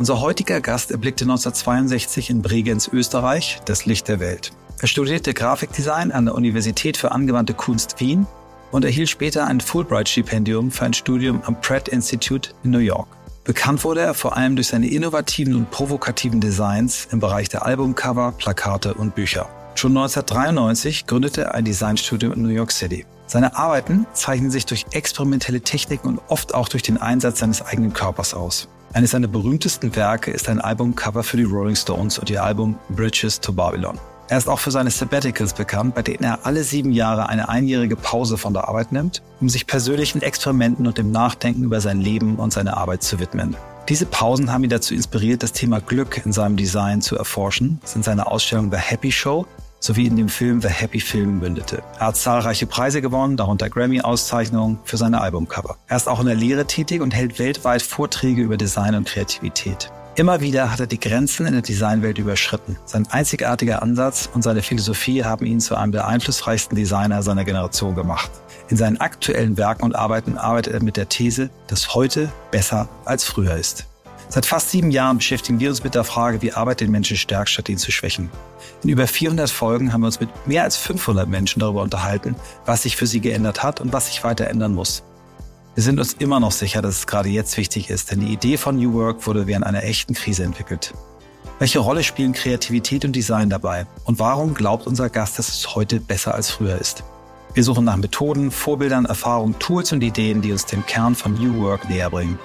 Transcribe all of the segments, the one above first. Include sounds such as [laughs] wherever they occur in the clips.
Unser heutiger Gast erblickte 1962 in Bregenz, Österreich, das Licht der Welt. Er studierte Grafikdesign an der Universität für angewandte Kunst Wien und erhielt später ein Fulbright-Stipendium für ein Studium am Pratt Institute in New York. Bekannt wurde er vor allem durch seine innovativen und provokativen Designs im Bereich der Albumcover, Plakate und Bücher. Schon 1993 gründete er ein Designstudio in New York City. Seine Arbeiten zeichnen sich durch experimentelle Techniken und oft auch durch den Einsatz seines eigenen Körpers aus. Eines seiner berühmtesten Werke ist ein Albumcover für die Rolling Stones und ihr Album Bridges to Babylon. Er ist auch für seine Sabbaticals bekannt, bei denen er alle sieben Jahre eine einjährige Pause von der Arbeit nimmt, um sich persönlichen Experimenten und dem Nachdenken über sein Leben und seine Arbeit zu widmen. Diese Pausen haben ihn dazu inspiriert, das Thema Glück in seinem Design zu erforschen, das in seiner Ausstellung The Happy Show sowie in dem Film The Happy Film mündete. Er hat zahlreiche Preise gewonnen, darunter Grammy-Auszeichnungen für seine Albumcover. Er ist auch in der Lehre tätig und hält weltweit Vorträge über Design und Kreativität. Immer wieder hat er die Grenzen in der Designwelt überschritten. Sein einzigartiger Ansatz und seine Philosophie haben ihn zu einem der einflussreichsten Designer seiner Generation gemacht. In seinen aktuellen Werken und Arbeiten arbeitet er mit der These, dass heute besser als früher ist. Seit fast sieben Jahren beschäftigen wir uns mit der Frage, wie Arbeit den Menschen stärkt, statt ihn zu schwächen. In über 400 Folgen haben wir uns mit mehr als 500 Menschen darüber unterhalten, was sich für sie geändert hat und was sich weiter ändern muss. Wir sind uns immer noch sicher, dass es gerade jetzt wichtig ist, denn die Idee von New Work wurde während einer echten Krise entwickelt. Welche Rolle spielen Kreativität und Design dabei? Und warum glaubt unser Gast, dass es heute besser als früher ist? Wir suchen nach Methoden, Vorbildern, Erfahrungen, Tools und Ideen, die uns dem Kern von New Work näher bringen.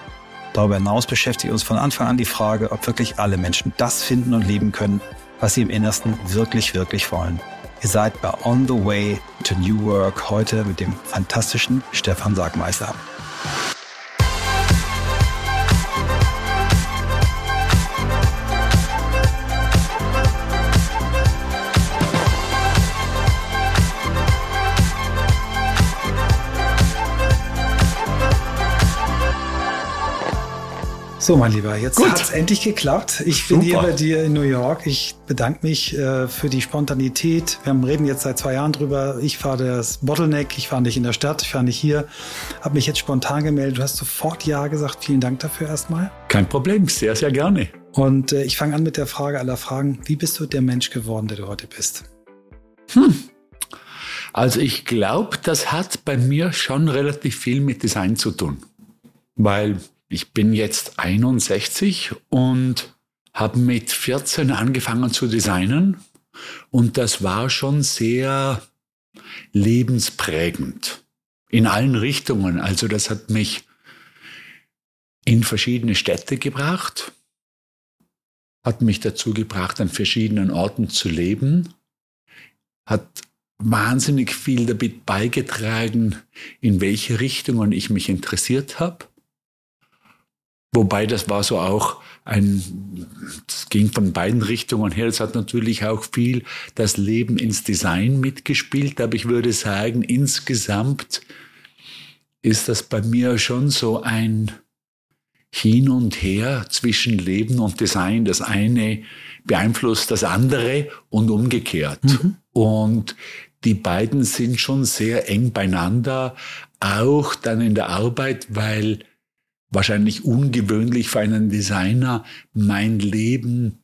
Darüber hinaus beschäftigt uns von Anfang an die Frage, ob wirklich alle Menschen das finden und leben können, was sie im Innersten wirklich, wirklich wollen. Ihr seid bei On the Way to New Work heute mit dem fantastischen Stefan Sagmeister. So, mein Lieber, jetzt hat es endlich geklappt. Ich bin Super. hier bei dir in New York. Ich bedanke mich äh, für die Spontanität. Wir reden jetzt seit zwei Jahren drüber. Ich fahre das Bottleneck. Ich fahre nicht in der Stadt. Ich fahre nicht hier. Habe mich jetzt spontan gemeldet. Du hast sofort Ja gesagt. Vielen Dank dafür erstmal. Kein Problem. Sehr, sehr gerne. Und äh, ich fange an mit der Frage aller Fragen. Wie bist du der Mensch geworden, der du heute bist? Hm. Also ich glaube, das hat bei mir schon relativ viel mit Design zu tun. Weil ich bin jetzt 61 und habe mit 14 angefangen zu designen und das war schon sehr lebensprägend in allen Richtungen. Also das hat mich in verschiedene Städte gebracht, hat mich dazu gebracht, an verschiedenen Orten zu leben, hat wahnsinnig viel damit beigetragen, in welche Richtungen ich mich interessiert habe Wobei das war so auch ein, das ging von beiden Richtungen her. Es hat natürlich auch viel das Leben ins Design mitgespielt, aber ich würde sagen, insgesamt ist das bei mir schon so ein Hin und Her zwischen Leben und Design. Das eine beeinflusst das andere und umgekehrt. Mhm. Und die beiden sind schon sehr eng beieinander, auch dann in der Arbeit, weil wahrscheinlich ungewöhnlich für einen Designer, mein Leben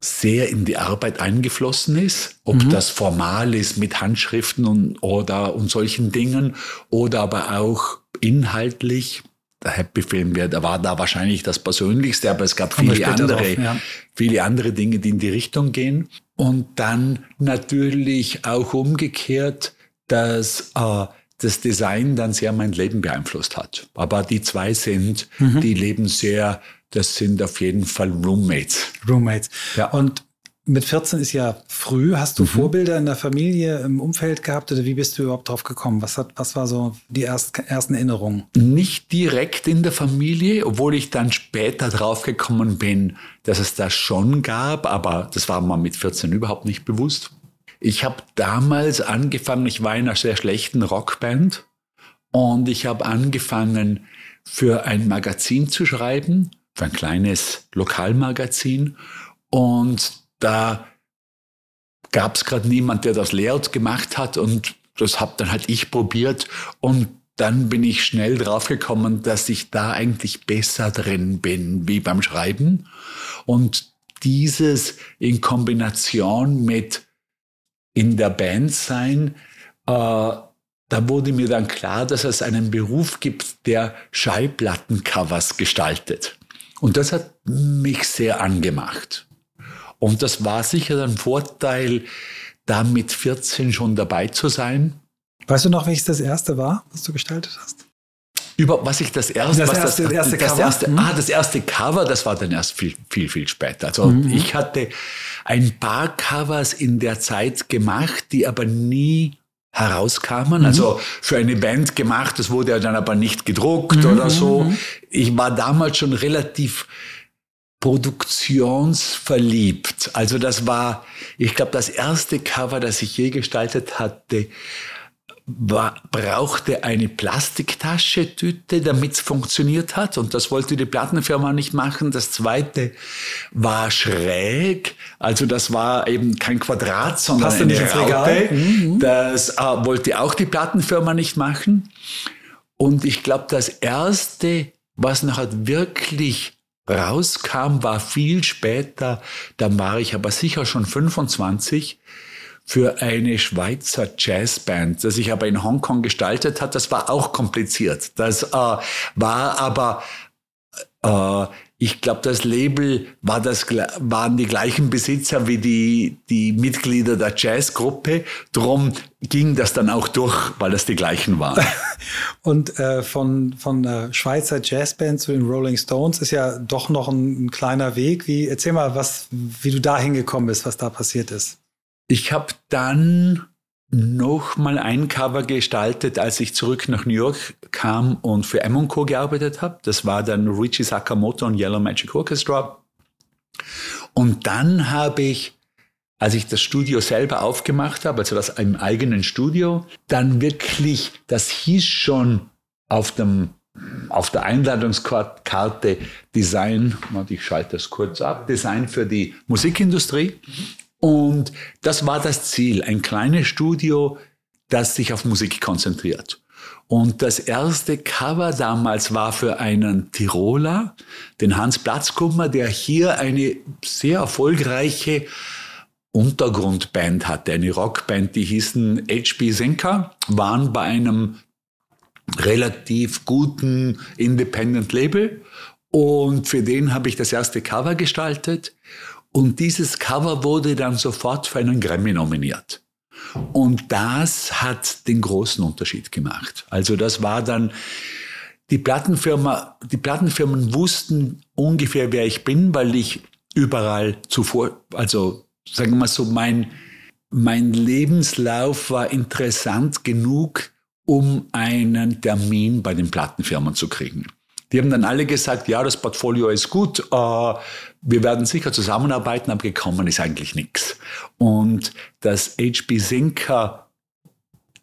sehr in die Arbeit eingeflossen ist, ob mhm. das formal ist mit Handschriften und, oder und solchen Dingen oder aber auch inhaltlich. Der Happy Film da war da wahrscheinlich das Persönlichste, aber es gab viele andere, drauf, ja. viele andere Dinge, die in die Richtung gehen. Und dann natürlich auch umgekehrt, dass äh, das Design dann sehr mein Leben beeinflusst hat. Aber die zwei sind, mhm. die leben sehr, das sind auf jeden Fall Roommates. Roommates. Ja. Und mit 14 ist ja früh. Hast du mhm. Vorbilder in der Familie, im Umfeld gehabt oder wie bist du überhaupt drauf gekommen? Was, hat, was war so die erst, ersten Erinnerungen? Nicht direkt in der Familie, obwohl ich dann später drauf gekommen bin, dass es das schon gab, aber das war mir mit 14 überhaupt nicht bewusst. Ich habe damals angefangen, ich war in einer sehr schlechten Rockband und ich habe angefangen, für ein Magazin zu schreiben, für ein kleines Lokalmagazin. Und da gab es gerade niemand, der das Layout gemacht hat und das habe dann halt ich probiert und dann bin ich schnell draufgekommen, dass ich da eigentlich besser drin bin wie beim Schreiben. Und dieses in Kombination mit in der Band sein, äh, da wurde mir dann klar, dass es einen Beruf gibt, der Schallplattencovers gestaltet. Und das hat mich sehr angemacht. Und das war sicher ein Vorteil, da mit 14 schon dabei zu sein. Weißt du noch, welches das erste war, was du gestaltet hast? Über was ich das erste, das was erste, das, erste das Cover? erste, Mhm. ah, das erste Cover, das war dann erst viel, viel, viel später. Also Mhm. ich hatte ein paar Covers in der Zeit gemacht, die aber nie herauskamen. Also für eine Band gemacht, das wurde ja dann aber nicht gedruckt oder so. Ich war damals schon relativ produktionsverliebt. Also das war, ich glaube, das erste Cover, das ich je gestaltet hatte, war, brauchte eine Plastiktasche, Tüte, damit es funktioniert hat. Und das wollte die Plattenfirma nicht machen. Das zweite war schräg. Also das war eben kein Quadrat, sondern Passte eine nicht Regal. Raupe. Das äh, wollte auch die Plattenfirma nicht machen. Und ich glaube, das erste, was nachher wirklich rauskam, war viel später. Da war ich aber sicher schon 25 für eine Schweizer Jazzband, das ich aber in Hongkong gestaltet hat. Das war auch kompliziert. Das äh, war aber, äh, ich glaube, das Label war das, waren die gleichen Besitzer wie die, die Mitglieder der Jazzgruppe. Drum ging das dann auch durch, weil das die gleichen waren. [laughs] Und äh, von, von der Schweizer Jazzband zu den Rolling Stones ist ja doch noch ein, ein kleiner Weg. Wie, erzähl mal, was, wie du da hingekommen bist, was da passiert ist. Ich habe dann noch mal ein Cover gestaltet, als ich zurück nach New York kam und für M Co. gearbeitet habe. Das war dann Richie Sakamoto und Yellow Magic Orchestra. Und dann habe ich, als ich das Studio selber aufgemacht habe, also das im eigenen Studio, dann wirklich, das hieß schon auf dem auf der Einladungskarte Design, warte, ich schalte das kurz ab, Design für die Musikindustrie. Und das war das Ziel, ein kleines Studio, das sich auf Musik konzentriert. Und das erste Cover damals war für einen Tiroler, den Hans Platzkummer, der hier eine sehr erfolgreiche Untergrundband hatte, eine Rockband, die hießen HB Senka, waren bei einem relativ guten Independent Label und für den habe ich das erste Cover gestaltet und dieses Cover wurde dann sofort für einen Grammy nominiert. Und das hat den großen Unterschied gemacht. Also das war dann, die Plattenfirma, die Plattenfirmen wussten ungefähr, wer ich bin, weil ich überall zuvor, also sagen wir mal so, mein, mein Lebenslauf war interessant genug, um einen Termin bei den Plattenfirmen zu kriegen. Die haben dann alle gesagt, ja, das Portfolio ist gut, äh, wir werden sicher zusammenarbeiten, aber gekommen ist eigentlich nichts. Und das HB Sinker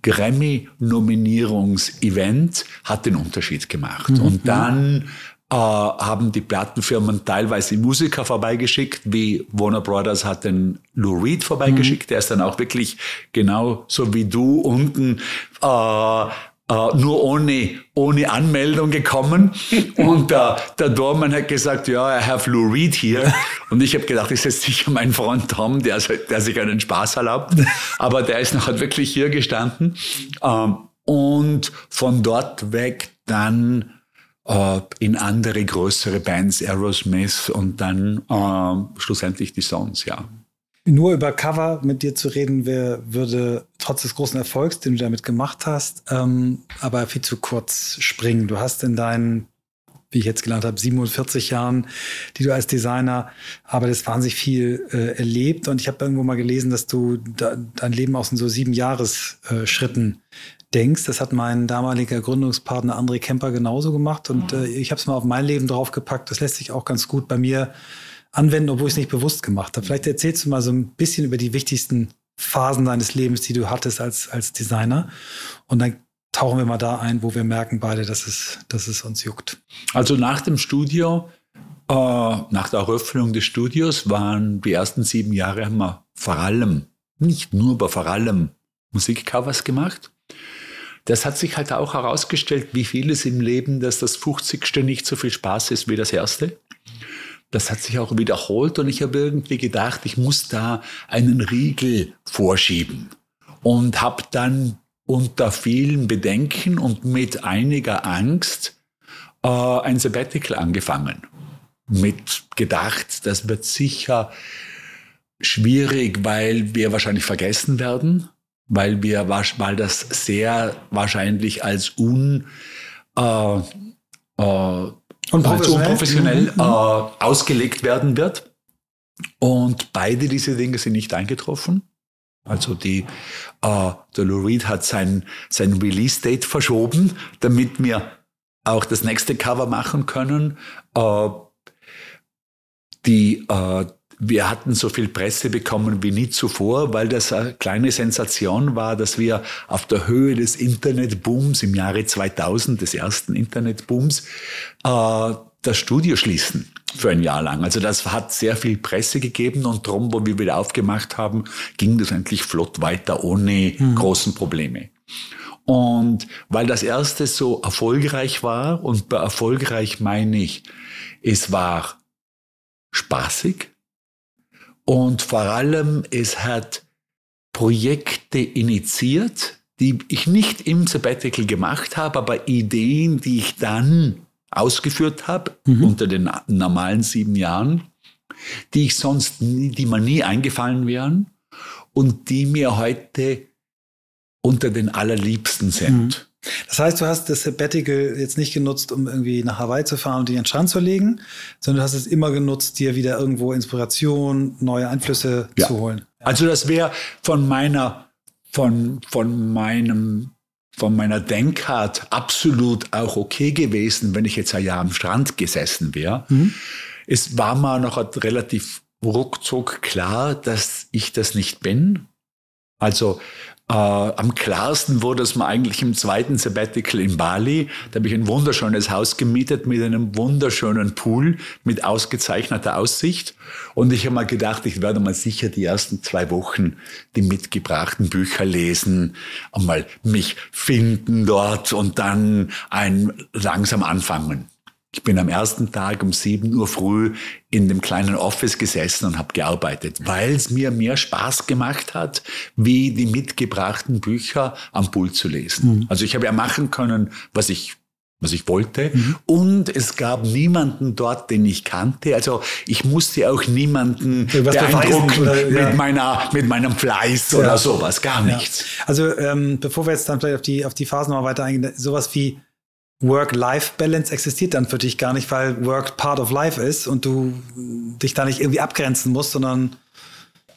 Grammy-Nominierungsevent hat den Unterschied gemacht. Mhm. Und dann äh, haben die Plattenfirmen teilweise Musiker vorbeigeschickt, wie Warner Brothers hat den Lou Reed vorbeigeschickt, mhm. der ist dann auch wirklich genau so wie du unten äh, Uh, nur ohne, ohne Anmeldung gekommen. [laughs] Und uh, der Dorman hat gesagt, ja, I have Lou Reed hier. Und ich habe gedacht, das ist sicher mein Freund Tom, der, der sich einen Spaß erlaubt. Aber der ist nachher wirklich hier gestanden. Uh, und von dort weg dann äh, in andere größere Bands, Aerosmith und dann äh, schlussendlich die Songs, ja. Nur über Cover mit dir zu reden, wär, würde trotz des großen Erfolgs, den du damit gemacht hast, ähm, aber viel zu kurz springen. Du hast in deinen, wie ich jetzt gelernt habe, 47 Jahren, die du als Designer arbeitest, wahnsinnig viel äh, erlebt. Und ich habe irgendwo mal gelesen, dass du da, dein Leben aus in so sieben Jahresschritten denkst. Das hat mein damaliger Gründungspartner André Kemper genauso gemacht. Und äh, ich habe es mal auf mein Leben draufgepackt. Das lässt sich auch ganz gut bei mir anwenden, obwohl ich es nicht bewusst gemacht habe. Vielleicht erzählst du mal so ein bisschen über die wichtigsten Phasen deines Lebens, die du hattest als, als Designer. Und dann tauchen wir mal da ein, wo wir merken beide, dass es, dass es uns juckt. Also nach dem Studio, äh, nach der Eröffnung des Studios waren die ersten sieben Jahre haben wir vor allem, nicht nur, aber vor allem Musikcovers gemacht. das hat sich halt auch herausgestellt, wie vieles im Leben, dass das 50. nicht so viel Spaß ist wie das erste. Das hat sich auch wiederholt und ich habe irgendwie gedacht, ich muss da einen Riegel vorschieben und habe dann unter vielen Bedenken und mit einiger Angst äh, ein Sabbatical angefangen. Mit gedacht, das wird sicher schwierig, weil wir wahrscheinlich vergessen werden, weil wir, weil das sehr wahrscheinlich als un, äh, äh, unprofessionell, unprofessionell mhm. äh, ausgelegt werden wird. Und beide diese Dinge sind nicht eingetroffen. Also die, äh, der Lou Reed hat sein, sein Release-Date verschoben, damit wir auch das nächste Cover machen können. Äh, die, äh, wir hatten so viel Presse bekommen wie nie zuvor, weil das eine kleine Sensation war, dass wir auf der Höhe des Internetbooms im Jahre 2000, des ersten Internetbooms, äh, das Studio schließen für ein Jahr lang. Also das hat sehr viel Presse gegeben und darum, wo wir wieder aufgemacht haben, ging das eigentlich flott weiter ohne mhm. großen Probleme. Und weil das erste so erfolgreich war, und bei erfolgreich meine ich, es war spaßig und vor allem es hat Projekte initiiert, die ich nicht im Sabbatical gemacht habe, aber Ideen, die ich dann ausgeführt habe mhm. unter den normalen sieben Jahren, die ich sonst nie, die mir nie eingefallen wären und die mir heute unter den allerliebsten sind. Mhm. Das heißt, du hast das Sabbatical jetzt nicht genutzt, um irgendwie nach Hawaii zu fahren und dich in den Strand zu legen, sondern du hast es immer genutzt, dir wieder irgendwo Inspiration, neue Einflüsse ja. zu holen. Ja. Also das wäre von meiner, von, von meinem von meiner Denkart absolut auch okay gewesen, wenn ich jetzt ein Jahr am Strand gesessen wäre. Mhm. Es war mir noch relativ ruckzuck klar, dass ich das nicht bin. Also äh, am klarsten wurde es mir eigentlich im zweiten Sabbatical in Bali. Da habe ich ein wunderschönes Haus gemietet mit einem wunderschönen Pool mit ausgezeichneter Aussicht. Und ich habe mal gedacht, ich werde mal sicher die ersten zwei Wochen die mitgebrachten Bücher lesen, einmal mich finden dort und dann ein langsam anfangen. Ich bin am ersten Tag um 7 Uhr früh in dem kleinen Office gesessen und habe gearbeitet, weil es mir mehr Spaß gemacht hat, wie die mitgebrachten Bücher am Pool zu lesen. Mhm. Also ich habe ja machen können, was ich was ich wollte. Mhm. Und es gab niemanden dort, den ich kannte. Also ich musste auch niemanden Was beeindrucken oder, ja. mit, meiner, mit meinem Fleiß ja. oder sowas. Gar nichts. Ja. Also ähm, bevor wir jetzt dann vielleicht auf die, auf die Phasen noch weiter eingehen, sowas wie Work-Life-Balance existiert dann für dich gar nicht, weil Work part of life ist und du dich da nicht irgendwie abgrenzen musst, sondern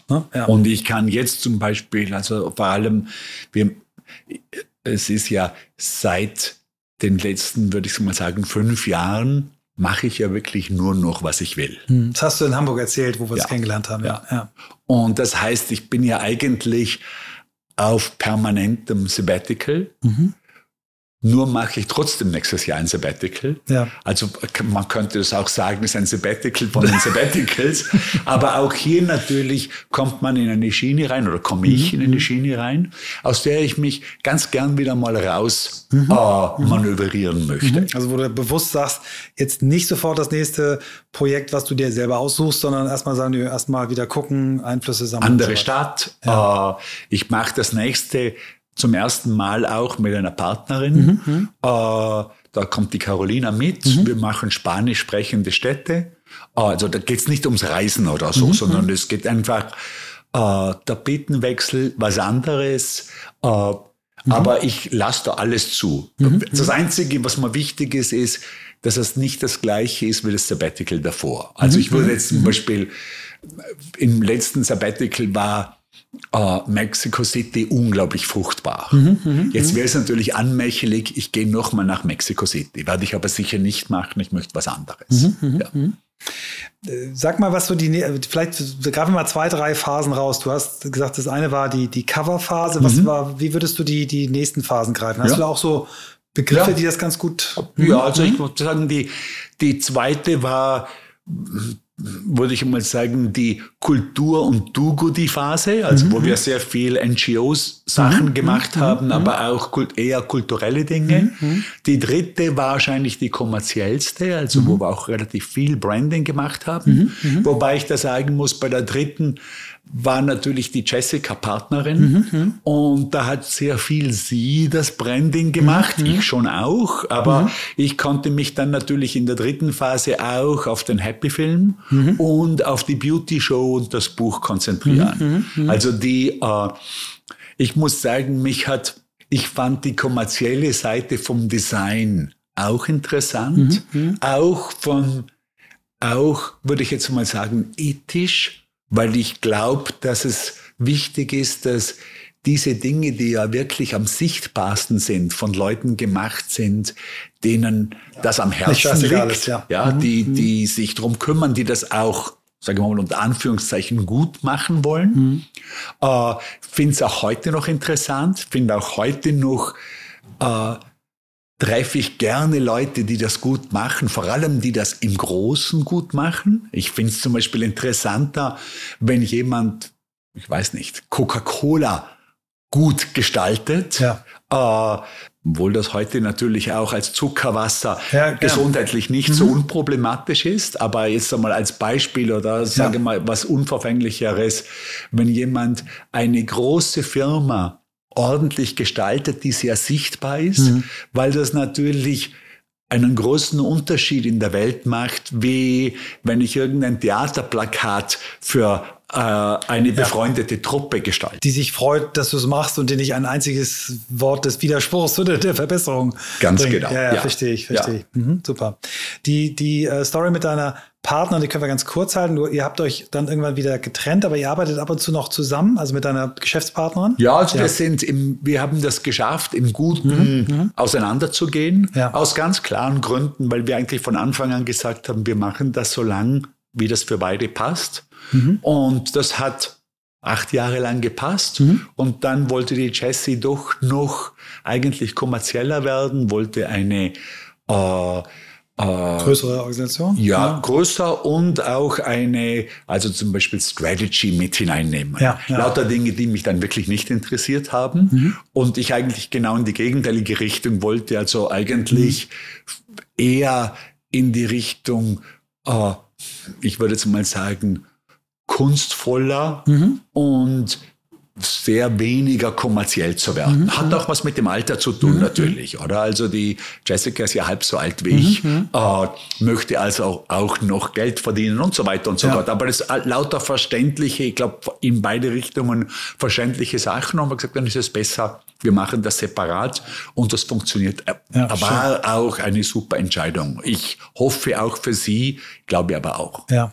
ne? ja. Und ich kann jetzt zum Beispiel, also vor allem, wir, es ist ja seit den letzten, würde ich mal sagen, fünf Jahren mache ich ja wirklich nur noch, was ich will. Hm, das hast du in Hamburg erzählt, wo wir es ja. kennengelernt haben. Ja. ja. Und das heißt, ich bin ja eigentlich auf permanentem Sabbatical. Mhm. Nur mache ich trotzdem nächstes Jahr ein Sabbatical. Ja. Also man könnte es auch sagen, es ist ein Sabbatical von [laughs] den Sabbaticals. Aber auch hier natürlich kommt man in eine Schiene rein oder komme ich mhm. in eine Schiene rein, aus der ich mich ganz gern wieder mal raus mhm. äh, manövrieren möchte. Mhm. Also wo du bewusst sagst, jetzt nicht sofort das nächste Projekt, was du dir selber aussuchst, sondern erstmal sagen erstmal wieder gucken, Einflüsse sammeln. Andere Stadt. Ja. Äh, ich mache das nächste zum ersten Mal auch mit einer Partnerin. Mhm, mhm. äh, da kommt die Carolina mit. Mhm. Wir machen spanisch sprechende Städte. Äh, also da geht es nicht ums Reisen oder so, mhm, sondern mhm. es geht einfach äh, Tapetenwechsel, was anderes. Äh, mhm. aber ich lasse da alles zu. Das Einzige, was mir wichtig ist, ist, dass es nicht das gleiche ist wie das Sabbatical davor. Also ich würde jetzt zum Beispiel, im letzten Sabbatical war äh, Mexico City unglaublich fruchtbar. Mhm, mh, Jetzt wäre es natürlich anmächelig, ich gehe nochmal nach Mexico City. Werde ich aber sicher nicht machen, ich möchte was anderes. Mhm, mhm ja. Mhm. Äh, sag mal, was so die, vielleicht greifen wir mal zwei, drei Phasen raus. Du hast gesagt, das eine war die, die Cover-Phase. Was mhm. war, wie würdest du die, die nächsten Phasen greifen? Hast ja. du auch so Begriffe, ja. die das ganz gut. Ja, also ich würde sagen, die, die zweite war würde ich mal sagen, die Kultur- und Do-Goodie-Phase, also mhm. wo wir sehr viel NGOs Sachen mhm. gemacht mhm. haben, mhm. aber auch eher kulturelle Dinge. Mhm. mhm. Die dritte war wahrscheinlich die kommerziellste, also wo wir auch relativ viel Branding gemacht haben. Wobei ich da sagen muss, bei der dritten war natürlich die Jessica Partnerin. Und da hat sehr viel sie das Branding gemacht, ich schon auch, aber ich konnte mich dann natürlich in der dritten Phase auch auf den Happy Film und auf die Beauty Show und das Buch konzentrieren. Also die äh, ich muss sagen, mich hat, ich fand die kommerzielle Seite vom Design auch interessant, mhm, mhm, auch von, auch würde ich jetzt mal sagen, ethisch, weil ich glaube, dass es wichtig ist, dass diese Dinge, die ja wirklich am sichtbarsten sind, von Leuten gemacht sind, denen das am Herzen liegt, alles, ja. ja mhm. die, mhm. die sich drum kümmern, die das auch sagen wir mal unter Anführungszeichen, gut machen wollen. Mhm. Äh, finde es auch heute noch interessant, finde auch heute noch, äh, treffe ich gerne Leute, die das gut machen, vor allem die das im Großen gut machen. Ich finde es zum Beispiel interessanter, wenn jemand, ich weiß nicht, Coca-Cola gut gestaltet, ja. äh, obwohl das heute natürlich auch als Zuckerwasser ja, gesundheitlich nicht mhm. so unproblematisch ist. Aber jetzt einmal als Beispiel oder sage ja. mal was Unverfänglicheres, wenn jemand eine große Firma ordentlich gestaltet, die sehr sichtbar ist, mhm. weil das natürlich einen großen Unterschied in der Welt macht, wie wenn ich irgendein Theaterplakat für eine befreundete ja. Truppe gestalten. Die sich freut, dass du es machst und dir nicht ein einziges Wort des Widerspruchs oder der Verbesserung Ganz bringt. genau. Ja, ja, ja. verstehe ich, verstehe ich. Mhm, super. Die, die äh, Story mit deiner Partner, die können wir ganz kurz halten. Nur ihr habt euch dann irgendwann wieder getrennt, aber ihr arbeitet ab und zu noch zusammen, also mit deiner Geschäftspartnerin? Ja, also wir sind im, wir haben das geschafft, im Guten mhm, mhm. auseinanderzugehen. Ja. Aus ganz klaren Gründen, weil wir eigentlich von Anfang an gesagt haben, wir machen das so lang, wie das für beide passt. Mhm. Und das hat acht Jahre lang gepasst. Mhm. Und dann wollte die Jessie doch noch eigentlich kommerzieller werden, wollte eine äh, äh, Größere Organisation? Ja, ja, größer und auch eine, also zum Beispiel Strategy mit hineinnehmen. Ja, ja. Lauter Dinge, die mich dann wirklich nicht interessiert haben. Mhm. Und ich eigentlich genau in die gegenteilige Richtung wollte, also eigentlich mhm. eher in die Richtung, äh, ich würde jetzt mal sagen, kunstvoller mhm. und sehr weniger kommerziell zu werden. Mhm. Hat auch was mit dem Alter zu tun, mhm. natürlich, oder? Also die Jessica ist ja halb so alt wie mhm. ich, äh, möchte also auch noch Geld verdienen und so weiter und so ja. fort. Aber das lauter verständliche, ich glaube, in beide Richtungen verständliche Sachen. Und wir gesagt, dann ist es besser, wir machen das separat und das funktioniert. Ja, war auch eine super Entscheidung. Ich hoffe auch für Sie, glaube aber auch. Ja.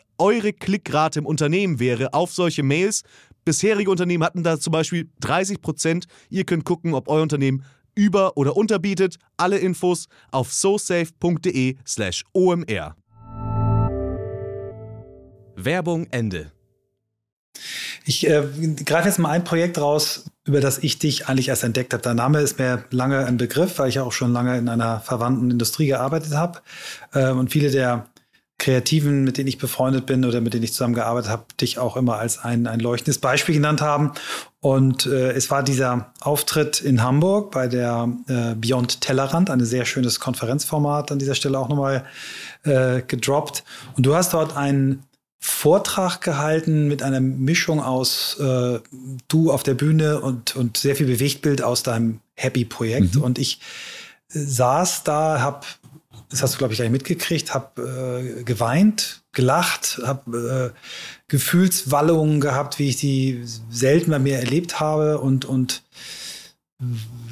eure Klickrate im Unternehmen wäre auf solche Mails. Bisherige Unternehmen hatten da zum Beispiel 30 Prozent. Ihr könnt gucken, ob euer Unternehmen über- oder unterbietet. Alle Infos auf sosafe.de/slash omr. Werbung Ende. Ich äh, greife jetzt mal ein Projekt raus, über das ich dich eigentlich erst entdeckt habe. Der Name ist mir lange ein Begriff, weil ich ja auch schon lange in einer verwandten Industrie gearbeitet habe. Äh, und viele der Kreativen, mit denen ich befreundet bin oder mit denen ich zusammengearbeitet habe, dich auch immer als ein, ein leuchtendes Beispiel genannt haben. Und äh, es war dieser Auftritt in Hamburg bei der äh, Beyond Tellerrand, ein sehr schönes Konferenzformat an dieser Stelle auch nochmal äh, gedroppt. Und du hast dort einen Vortrag gehalten mit einer Mischung aus äh, du auf der Bühne und, und sehr viel Bewegtbild aus deinem Happy-Projekt. Mhm. Und ich äh, saß da, habe, das hast du, glaube ich, gleich mitgekriegt, habe äh, geweint, gelacht, habe äh, Gefühlswallungen gehabt, wie ich die selten bei mir erlebt habe und, und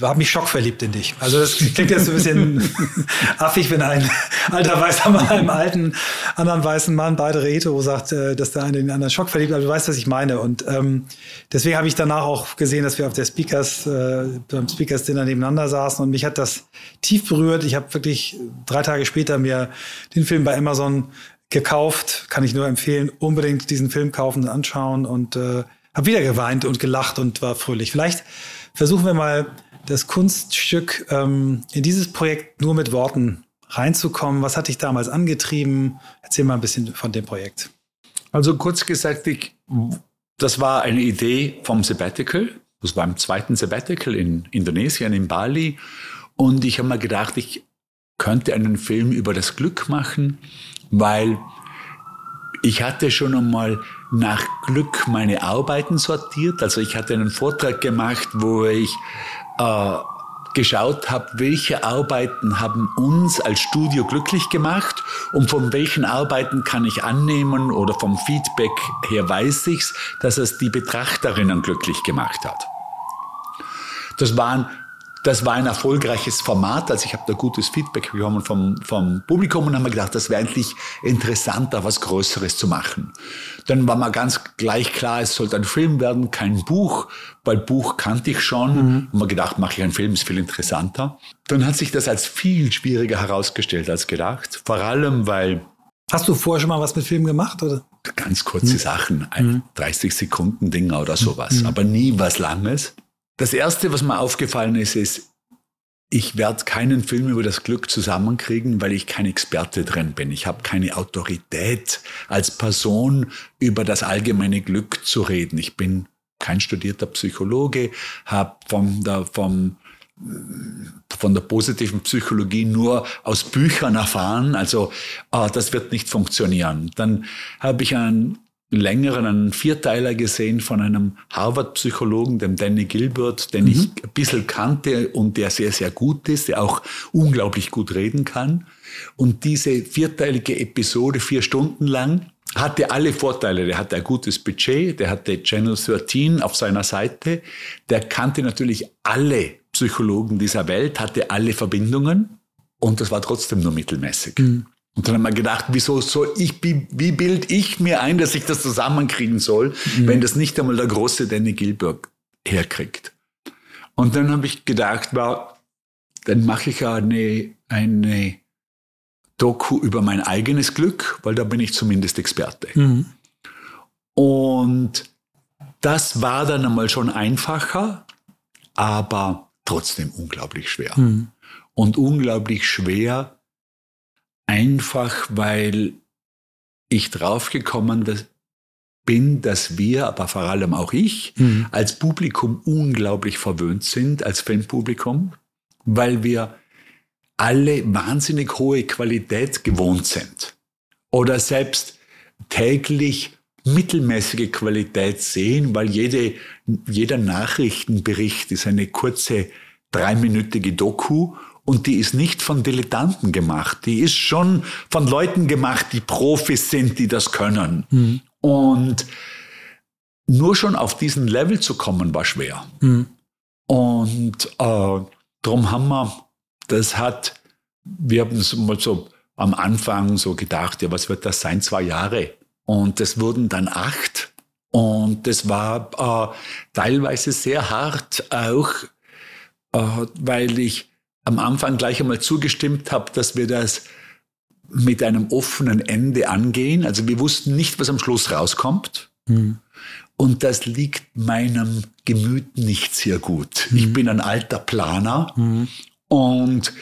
habe mich schockverliebt in dich. Also das klingt jetzt so ein bisschen [laughs] affig, wenn ein alter weißer Mann einem alten anderen weißen Mann, beide hetero, sagt, äh, dass der eine den anderen schockverliebt. Aber du weißt, was ich meine. Und ähm, deswegen habe ich danach auch gesehen, dass wir auf der Speakers, äh, beim Speakers Dinner nebeneinander saßen und mich hat das tief berührt. Ich habe wirklich drei Tage später mir den Film bei Amazon gekauft. Kann ich nur empfehlen, unbedingt diesen Film kaufen und anschauen und äh, habe wieder geweint und gelacht und war fröhlich. Vielleicht versuchen wir mal das Kunststück ähm, in dieses Projekt nur mit Worten reinzukommen. Was hat dich damals angetrieben? Erzähl mal ein bisschen von dem Projekt. Also kurz gesagt, ich, das war eine Idee vom Sabbatical. Das war im zweiten Sabbatical in Indonesien, in Bali. Und ich habe mir gedacht, ich könnte einen Film über das Glück machen, weil ich hatte schon einmal nach Glück meine Arbeiten sortiert. Also ich hatte einen Vortrag gemacht, wo ich äh, geschaut habe, welche Arbeiten haben uns als Studio glücklich gemacht und von welchen Arbeiten kann ich annehmen oder vom Feedback her weiß ich's, dass es die Betrachterinnen glücklich gemacht hat. Das waren das war ein erfolgreiches Format. Also ich habe da gutes Feedback bekommen vom, vom Publikum und haben mir gedacht, das wäre eigentlich interessanter, was Größeres zu machen. Dann war mir ganz gleich klar, es sollte ein Film werden, kein Buch, weil Buch kannte ich schon. Mhm. Und mir gedacht, mache ich einen Film, ist viel interessanter. Dann hat sich das als viel schwieriger herausgestellt als gedacht. Vor allem, weil Hast du vorher schon mal was mit Filmen gemacht, oder? Ganz kurze mhm. Sachen, ein 30 Sekunden Dinger oder sowas, mhm. aber nie was Langes. Das Erste, was mir aufgefallen ist, ist, ich werde keinen Film über das Glück zusammenkriegen, weil ich kein Experte drin bin. Ich habe keine Autorität als Person über das allgemeine Glück zu reden. Ich bin kein studierter Psychologe, habe von der, vom, von der positiven Psychologie nur aus Büchern erfahren. Also ah, das wird nicht funktionieren. Dann habe ich einen längeren, einen Vierteiler gesehen von einem Harvard-Psychologen, dem Danny Gilbert, den mhm. ich ein bisschen kannte und der sehr, sehr gut ist, der auch unglaublich gut reden kann. Und diese vierteilige Episode, vier Stunden lang, hatte alle Vorteile. Der hatte ein gutes Budget, der hatte Channel 13 auf seiner Seite, der kannte natürlich alle Psychologen dieser Welt, hatte alle Verbindungen und das war trotzdem nur mittelmäßig. Mhm. Und dann haben wir gedacht, wieso soll ich, wie, wie bild ich mir ein, dass ich das zusammenkriegen soll, mhm. wenn das nicht einmal der große Danny Gilbert herkriegt. Und dann habe ich gedacht, war, dann mache ich eine, eine Doku über mein eigenes Glück, weil da bin ich zumindest Experte. Mhm. Und das war dann einmal schon einfacher, aber trotzdem unglaublich schwer. Mhm. Und unglaublich schwer, einfach weil ich draufgekommen bin, dass wir, aber vor allem auch ich, mhm. als Publikum unglaublich verwöhnt sind, als Filmpublikum, weil wir alle wahnsinnig hohe Qualität gewohnt sind. Oder selbst täglich mittelmäßige Qualität sehen, weil jede, jeder Nachrichtenbericht ist eine kurze dreiminütige Doku und die ist nicht von Dilettanten gemacht. Die ist schon von Leuten gemacht, die Profis sind, die das können. Mhm. Und nur schon auf diesen Level zu kommen, war schwer. Mhm. Und äh, darum haben wir, das hat, wir haben es mal so am Anfang so gedacht, ja, was wird das sein? Zwei Jahre. Und das wurden dann acht. Und das war äh, teilweise sehr hart, auch äh, weil ich am Anfang gleich einmal zugestimmt habe, dass wir das mit einem offenen Ende angehen. Also wir wussten nicht, was am Schluss rauskommt. Mhm. Und das liegt meinem Gemüt nicht sehr gut. Mhm. Ich bin ein alter Planer mhm. und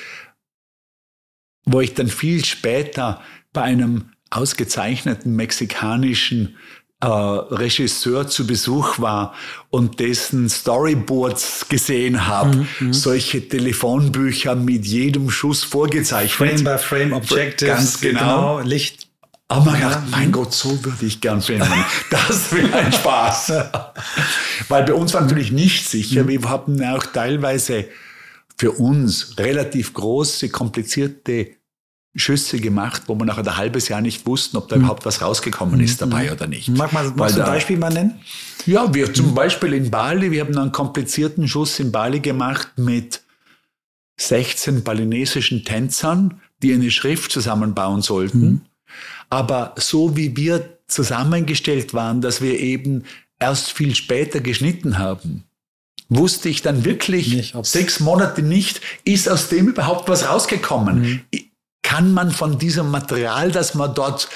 wo ich dann viel später bei einem ausgezeichneten mexikanischen äh, Regisseur zu Besuch war und dessen Storyboards gesehen habe, mhm, mhm, solche Telefonbücher mit jedem Schuss vorgezeichnet. Frame by Frame Objectives, ganz genau. genau. Licht Aber man gedacht, mein Gott, so würde ich gern filmen. [laughs] Das wäre ein Spaß. [laughs] Weil bei uns war natürlich nicht sicher. Mhm. Wir hatten auch teilweise für uns relativ große, komplizierte Schüsse gemacht, wo wir nach ein halbes Jahr nicht wussten, ob da mhm. überhaupt was rausgekommen ist dabei mhm. oder nicht. Mag man ein Beispiel mal nennen? Ja, wir zum Beispiel in Bali, wir haben einen komplizierten Schuss in Bali gemacht mit 16 balinesischen Tänzern, die eine Schrift zusammenbauen sollten. Mhm. Aber so wie wir zusammengestellt waren, dass wir eben erst viel später geschnitten haben, wusste ich dann wirklich nicht, sechs Monate nicht, ist aus dem überhaupt was rausgekommen? Mhm. Kann man von diesem Material, das man dort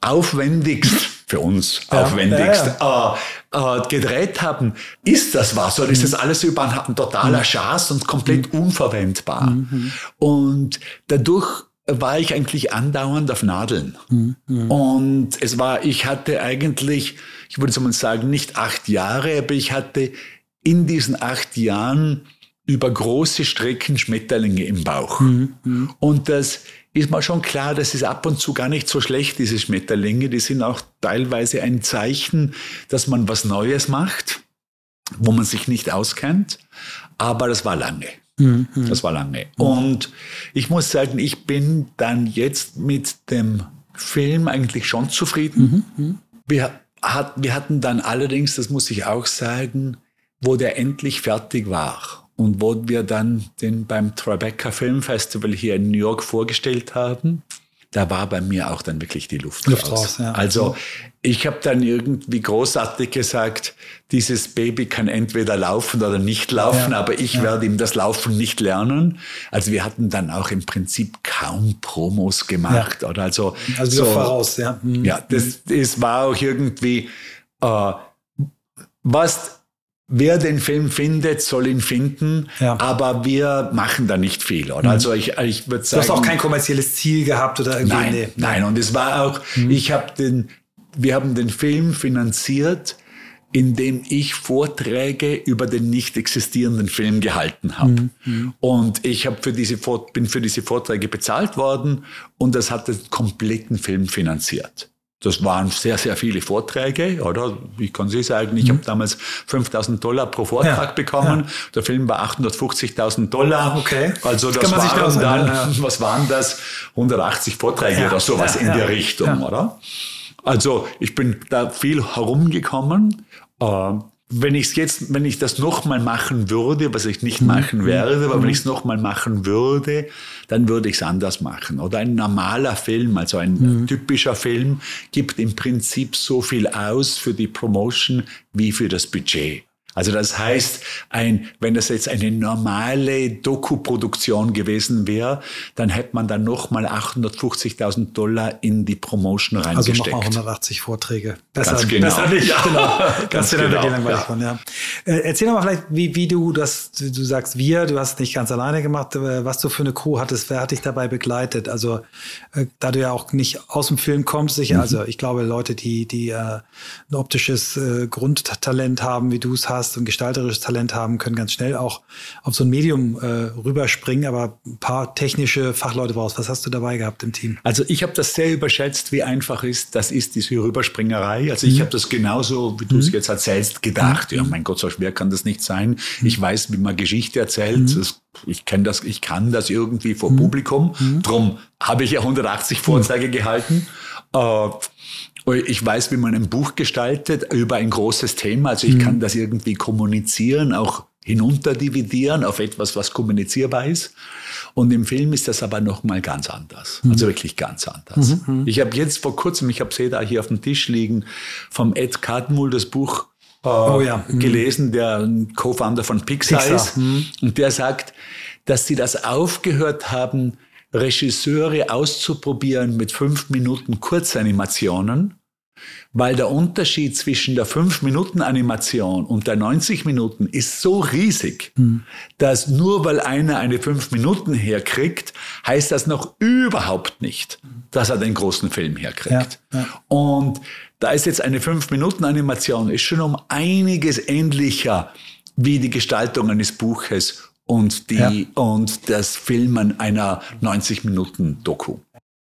aufwendigst, für uns ja, aufwendigst, ja, ja. Äh, äh, gedreht haben, ist das was? Oder mhm. ist das alles über ein totaler mhm. Schaß und komplett mhm. unverwendbar? Mhm. Und dadurch war ich eigentlich andauernd auf Nadeln. Mhm. Und es war, ich hatte eigentlich, ich würde so mal sagen, nicht acht Jahre, aber ich hatte in diesen acht Jahren über große Strecken Schmetterlinge im Bauch. Mhm. Und das ist mal schon klar, das ist ab und zu gar nicht so schlecht, diese Schmetterlinge. Die sind auch teilweise ein Zeichen, dass man was Neues macht, wo man sich nicht auskennt. Aber das war lange. Mhm. Das war lange. Und ich muss sagen, ich bin dann jetzt mit dem Film eigentlich schon zufrieden. Mhm. mhm. Wir, hat, wir hatten dann allerdings, das muss ich auch sagen, wo der endlich fertig war und wo wir dann den beim Tribeca Film Festival hier in New York vorgestellt haben, da war bei mir auch dann wirklich die Luft, Luft raus. raus ja. Also ich habe dann irgendwie großartig gesagt, dieses Baby kann entweder laufen oder nicht laufen, ja. aber ich ja. werde ihm das Laufen nicht lernen. Also wir hatten dann auch im Prinzip kaum Promos gemacht oder also also so, voraus, ja. Mhm. Ja, das, das war auch irgendwie äh, was Wer den Film findet, soll ihn finden, ja. aber wir machen da nicht viel. Oder? Mhm. Also ich, ich würde sagen. Du hast auch kein kommerzielles Ziel gehabt oder irgendwie. Nein, nee. nein. Und es war auch, mhm. ich habe den, wir haben den Film finanziert, indem ich Vorträge über den nicht existierenden Film gehalten habe. Mhm. mhm. Und ich habe für diese bin für diese Vorträge bezahlt worden und das hat den kompletten Film finanziert. Das waren sehr, sehr viele Vorträge, oder? Ich kann Sie sagen, ich mhm. habe damals 5000 Dollar pro Vortrag ja, bekommen. Ja. Der Film war 850.000 Dollar. Okay. Also das waren dann, ja. was waren das? 180 Vorträge oder sowas in der Richtung, oder? Also ich bin da viel herumgekommen. Äh, wenn ich jetzt, wenn ich das nochmal machen würde, was ich nicht mhm. machen werde, aber wenn mhm. ich es nochmal machen würde, dann würde ich es anders machen. Oder ein normaler Film, also ein mhm. typischer Film, gibt im Prinzip so viel aus für die Promotion wie für das Budget. Also das heißt, ein, wenn das jetzt eine normale Doku-Produktion gewesen wäre, dann hätte man dann nochmal 850.000 Dollar in die Promotion reingesteckt. Also nochmal 180 Vorträge. Besser, Ganz genau. Besser nicht. Ja. Genau. [laughs] Ganz genau. langweilig ja. Von, ja. Äh, erzähl doch mal vielleicht, wie, wie du das, du sagst wir, du hast nicht ganz alleine gemacht, was du für eine Crew hattest, wer hat dich dabei begleitet? Also äh, da du ja auch nicht aus dem Film kommst, sicher, mhm. also ich glaube Leute, die, die äh, ein optisches äh, Grundtalent haben, wie du es hast, hast und gestalterisches Talent haben, können ganz schnell auch auf so ein Medium äh, rüberspringen, aber ein paar technische Fachleute brauchst. Was hast du dabei gehabt im Team? Also ich habe das sehr überschätzt, wie einfach ist, das ist diese Rüberspringerei. Also ich mhm. habe das genauso, wie du es mhm. jetzt erzählst, gedacht. Mhm. Ja, mein Gott, so schwer kann das nicht sein. Mhm. Ich weiß, wie man Geschichte erzählt. Mhm. Das, ich kenne das, ich kann das irgendwie vor. Publikum. Drum habe ich ja 180 Vorträge gehalten. Äh, ich weiß, wie man ein Buch gestaltet über ein großes Thema. Also ich mhm. kann das irgendwie kommunizieren, auch hinunterdividieren auf etwas, was kommunizierbar ist. Und im Film ist das aber nochmal ganz anders. Mhm. Also wirklich ganz anders. Mhm. mhm. Ich habe jetzt vor kurzem, ich habe es da hier auf dem Tisch liegen, vom Ed Catmull das Buch äh, oh ja. mhm. gelesen, der Co-Founder von Pixar, Pixar. ist. Mhm. Und der sagt, dass sie das aufgehört haben, Regisseure auszuprobieren mit fünf Minuten Kurzanimationen, weil der Unterschied zwischen der 5-Minuten-Animation und der 90 Minuten ist so riesig, mhm. dass nur weil einer eine 5 Minuten herkriegt, heißt das noch überhaupt nicht, dass er den großen Film herkriegt. Ja, ja. Und da ist jetzt eine 5-Minuten-Animation, ist schon um einiges ähnlicher wie die Gestaltung eines Buches und die ja. und das Filmen einer 90 Minuten Doku.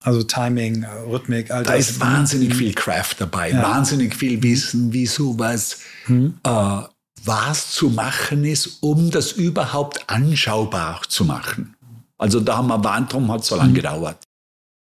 Also Timing, Rhythmik, all das. Da ist wahnsinnig viel Craft dabei, ja. wahnsinnig viel Wissen, wie sowas hm. äh, was zu machen ist, um das überhaupt anschaubar zu machen. Also da haben wir drum hat es so lange hm. gedauert.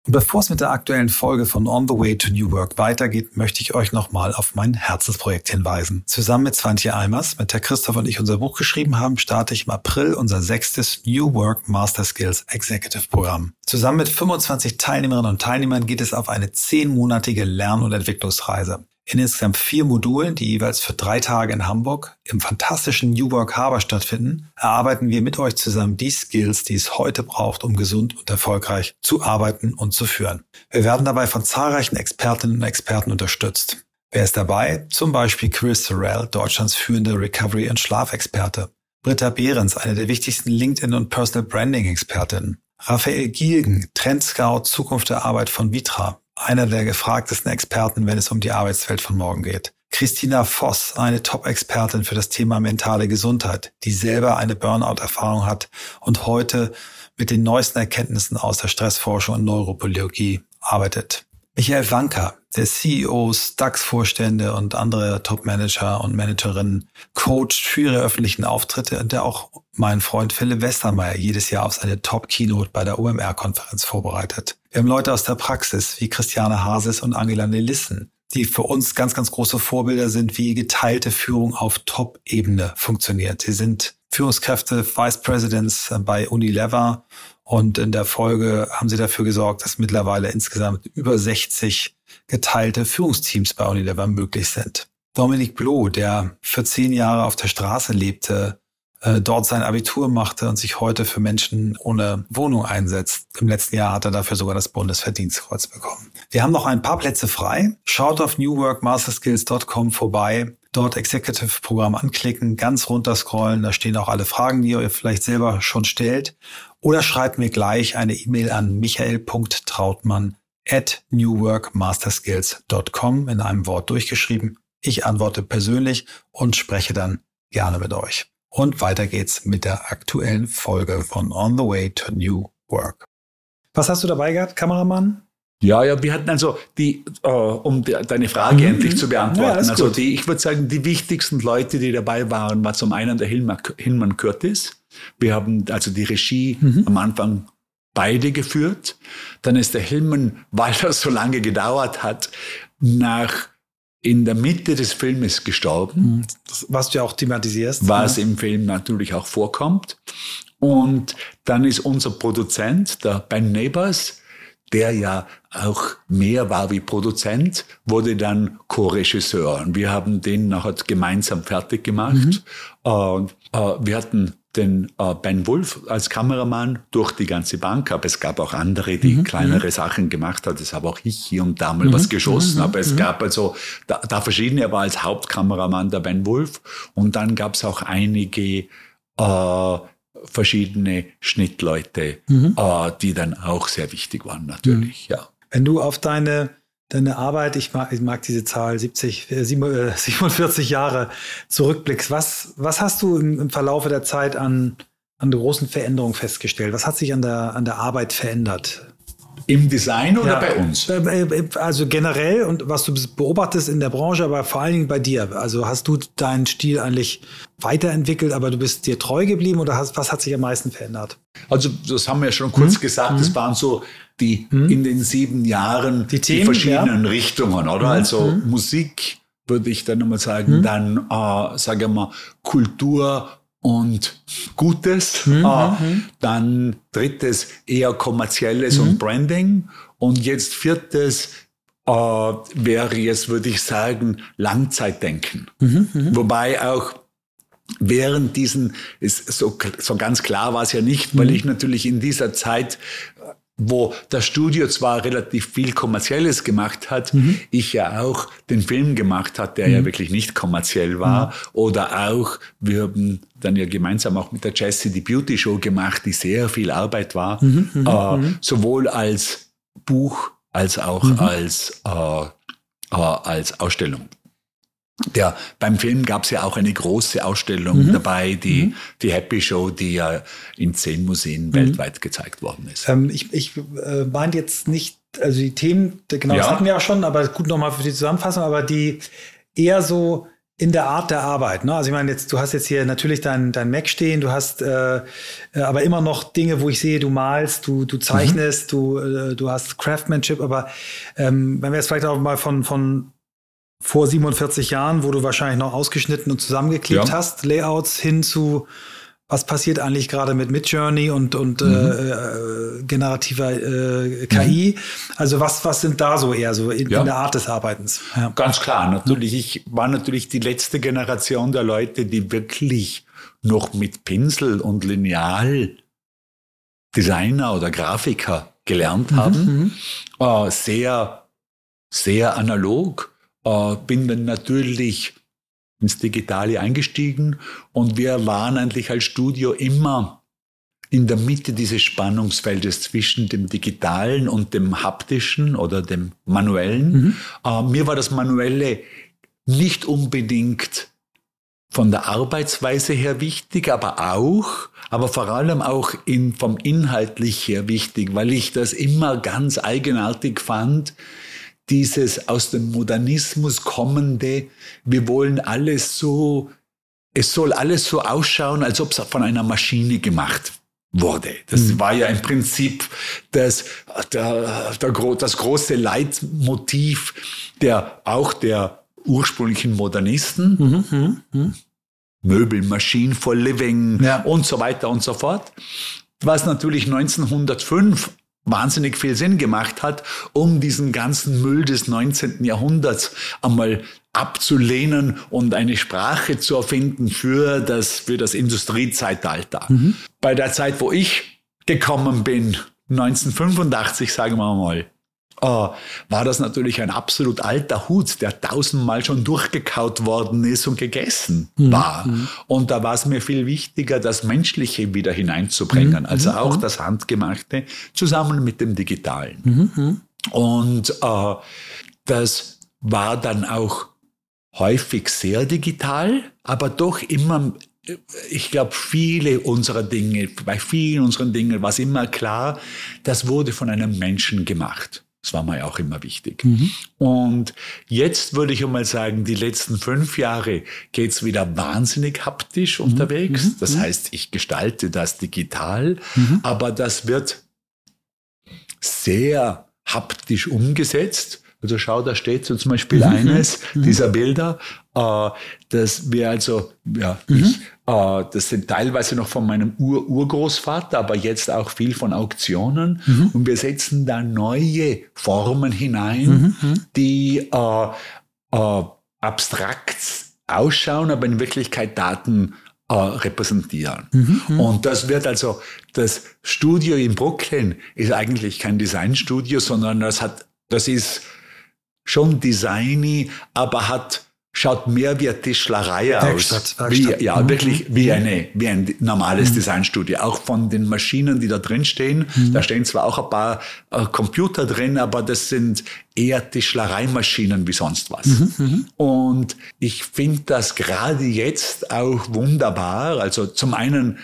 Und bevor es mit der aktuellen Folge von On the Way to New Work weitergeht, möchte ich euch nochmal auf mein Herzensprojekt hinweisen. Zusammen mit Svantje Eimers, mit der Christoph und ich unser Buch geschrieben haben, starte ich im April unser sechstes New Work Master Skills Executive Programm. Zusammen mit 25 Teilnehmerinnen und Teilnehmern geht es auf eine zehnmonatige Lern- und Entwicklungsreise. In insgesamt vier Modulen, die jeweils für drei Tage in Hamburg im fantastischen New Work Harbor stattfinden, erarbeiten wir mit euch zusammen die Skills, die es heute braucht, um gesund und erfolgreich zu arbeiten und zu führen. Wir werden dabei von zahlreichen Expertinnen und Experten unterstützt. Wer ist dabei? Zum Beispiel Chris Sorrell, Deutschlands führende Recovery- und Schlafexperte. Britta Behrens, eine der wichtigsten LinkedIn- und Personal Branding-Expertinnen. Raphael Gielgen, Trendscout Zukunft der Arbeit von Vitra einer der gefragtesten Experten, wenn es um die Arbeitswelt von morgen geht. Christina Voss, eine Top-Expertin für das Thema mentale Gesundheit, die selber eine Burnout-Erfahrung hat und heute mit den neuesten Erkenntnissen aus der Stressforschung und Neurobiologie arbeitet. Michael Wanker, der CEOs, DAX-Vorstände und andere Top-Manager und Managerinnen coacht für ihre öffentlichen Auftritte und der auch mein Freund Philipp Westermeier jedes Jahr auf seine Top-Keynote bei der OMR-Konferenz vorbereitet. Wir haben Leute aus der Praxis wie Christiane Hases und Angela Nelissen, die für uns ganz, ganz große Vorbilder sind, wie geteilte Führung auf Top-Ebene funktioniert. Sie sind Führungskräfte, Vice Presidents bei Unilever und in der Folge haben sie dafür gesorgt, dass mittlerweile insgesamt über 60 geteilte Führungsteams bei Unilever möglich sind. Dominik Bloh, der für zehn Jahre auf der Straße lebte, äh, dort sein Abitur machte und sich heute für Menschen ohne Wohnung einsetzt. Im letzten Jahr hat er dafür sogar das Bundesverdienstkreuz bekommen. Wir haben noch ein paar Plätze frei. Schaut auf newworkmasterskills.com vorbei. Dort Executive-Programm anklicken, ganz runter scrollen. Da stehen auch alle Fragen, die ihr vielleicht selber schon stellt. Oder schreibt mir gleich eine E-Mail an michael.trautmann at newworkmasterskills.com in einem Wort durchgeschrieben. Ich antworte persönlich und spreche dann gerne mit euch. Und weiter geht's mit der aktuellen Folge von On the Way to New Work. Was hast du dabei gehabt, Kameramann? Ja, ja, wir hatten also die, äh, um die, deine Frage mhm. endlich zu beantworten. Ja, also die, ich würde sagen, die wichtigsten Leute, die dabei waren, war zum einen der Hilman, Hilman Curtis. Wir haben also die Regie mhm. am Anfang beide geführt. Dann ist der Hilman, [laughs] weil das so lange gedauert hat, nach in der Mitte des Filmes gestorben. Mhm. Das, was du ja auch thematisierst. Was ja. im Film natürlich auch vorkommt. Und dann ist unser Produzent, der Ben Neighbors, der ja auch mehr war wie Produzent, wurde dann Co-Regisseur. Und wir haben den nachher gemeinsam fertig gemacht. Mhm. Und äh, wir hatten den äh, Ben Wolf als Kameramann durch die ganze Bank, aber es gab auch andere, die mhm. kleinere mhm. Sachen gemacht haben. Es habe auch ich hier und da mal mhm. was geschossen, mhm. aber es mhm. gab also da, da verschiedene, er war als Hauptkameramann der Ben Wolf und dann gab es auch einige äh, verschiedene Schnittleute, mhm. äh, die dann auch sehr wichtig waren natürlich, ja. Wenn du auf deine deine Arbeit, ich mag, ich mag diese Zahl, 70, äh, 47 äh, [laughs] Jahre zurückblickst. Was, was hast du im, im Verlaufe der Zeit an, an großen Veränderungen festgestellt? Was hat sich an der, an der Arbeit verändert? Im Design oder ja, bei uns? Äh, also generell und was du beobachtest in der Branche, aber vor allen Dingen bei dir. Also hast du deinen Stil eigentlich weiterentwickelt, aber du bist dir treu geblieben oder hast, was hat sich am meisten verändert? Also das haben wir ja schon kurz hm? gesagt, hm? das waren so die hm? in den sieben Jahren die, Themen, die verschiedenen ja. Richtungen, oder? Hm? Also hm? Musik würde ich dann nochmal sagen, hm? dann, äh, sage ich mal, Kultur und Gutes. Mhm. Äh, dann drittes eher kommerzielles mhm. und Branding. Und jetzt viertes äh, wäre jetzt, würde ich sagen, Langzeitdenken. Mhm, mh. Wobei auch während diesen, ist so, so ganz klar war es ja nicht, weil mhm. ich natürlich in dieser Zeit wo das Studio zwar relativ viel Kommerzielles gemacht hat, mhm. ich ja auch den Film gemacht hat, der mhm. ja wirklich nicht kommerziell war. Mhm. Oder auch, wir haben dann ja gemeinsam auch mit der Jessie die Beauty Show gemacht, die sehr viel Arbeit war, mhm. Mhm. äh, mhm. sowohl als Buch als auch als, äh, äh, als Ausstellung. Der, beim Film gab es ja auch eine große Ausstellung mhm. dabei, die, mhm. die Happy Show, die ja in zehn Museen mhm. weltweit gezeigt worden ist. Ähm, ich ich äh, meine jetzt nicht also die Themen, genau, das Ja. hatten wir auch schon, aber gut nochmal für die Zusammenfassung, aber die eher so in der Art der Arbeit. Ne? Also ich meine, jetzt, du hast jetzt hier natürlich dein, dein Mac stehen, du hast äh, äh, aber immer noch Dinge, wo ich sehe, du malst, du, du zeichnest, du, äh, du hast Craftsmanship, aber ähm, wenn wir jetzt vielleicht auch mal von, von vor 47 Jahren, wo du wahrscheinlich noch ausgeschnitten und zusammengeklebt Ja. hast, Layouts hin zu was passiert eigentlich gerade mit Midjourney und, und Mhm. äh, äh, generativer äh, KI? Also was, was sind da so eher so in, Ja. in der Art des Arbeitens? Ja. Ganz klar, natürlich. Ich war natürlich die letzte Generation der Leute, die wirklich noch mit Pinsel und Lineal Designer oder Grafiker gelernt haben. Äh, sehr, sehr analog. Äh, bin dann natürlich ins Digitale eingestiegen und wir waren eigentlich als Studio immer in der Mitte dieses Spannungsfeldes zwischen dem Digitalen und dem Haptischen oder dem Manuellen. Äh, mir war das Manuelle nicht unbedingt von der Arbeitsweise her wichtig, aber auch, aber vor allem auch in, vom Inhaltlich her wichtig, weil ich das immer ganz eigenartig fand, dieses aus dem Modernismus kommende, wir wollen alles so, es soll alles so ausschauen, als ob es von einer Maschine gemacht wurde. Das war ja im Prinzip das, der, der, das große Leitmotiv der, auch der ursprünglichen Modernisten. Möbel, Machine for Living Ja. und so weiter und so fort. Was natürlich 1905 wahnsinnig viel Sinn gemacht hat, um diesen ganzen Müll des 19. Jahrhunderts einmal abzulehnen und eine Sprache zu erfinden für das, für das Industriezeitalter. Bei der Zeit, wo ich gekommen bin, 1985, sagen wir mal, war das natürlich ein absolut alter Hut, der tausendmal schon durchgekaut worden ist und gegessen war. Und da war es mir viel wichtiger, das Menschliche wieder hineinzubringen, also auch das Handgemachte zusammen mit dem Digitalen. Und äh, das war dann auch häufig sehr digital, aber doch immer, ich glaube, viele unserer Dinge, bei vielen unseren Dingen war es immer klar, das wurde von einem Menschen gemacht. Das war mir auch immer wichtig. Und jetzt würde ich einmal sagen, die letzten fünf Jahre geht's wieder wahnsinnig haptisch unterwegs. Das heißt, ich gestalte das digital, aber das wird sehr haptisch umgesetzt. Also schau, da steht so zum Beispiel eines dieser Bilder, äh, dass wir also, ja, ich, äh, das sind teilweise noch von meinem Ur Urgroßvater, aber jetzt auch viel von Auktionen. Und wir setzen da neue Formen hinein, die äh, äh, abstrakt ausschauen, aber in Wirklichkeit Daten äh, repräsentieren. Und das wird also, das Studio in Brooklyn ist eigentlich kein Designstudio, sondern das hat, das ist schon designy, aber hat schaut mehr wie eine Tischlerei aus. Werkstatt, Werkstatt. Wie, ja, wirklich wie, eine, wie ein normales Designstudio. Auch von den Maschinen, die da drin stehen. Da stehen zwar auch ein paar äh, Computer drin, aber das sind eher Tischlereimaschinen wie sonst was. Und ich finde das gerade jetzt auch wunderbar. Also zum einen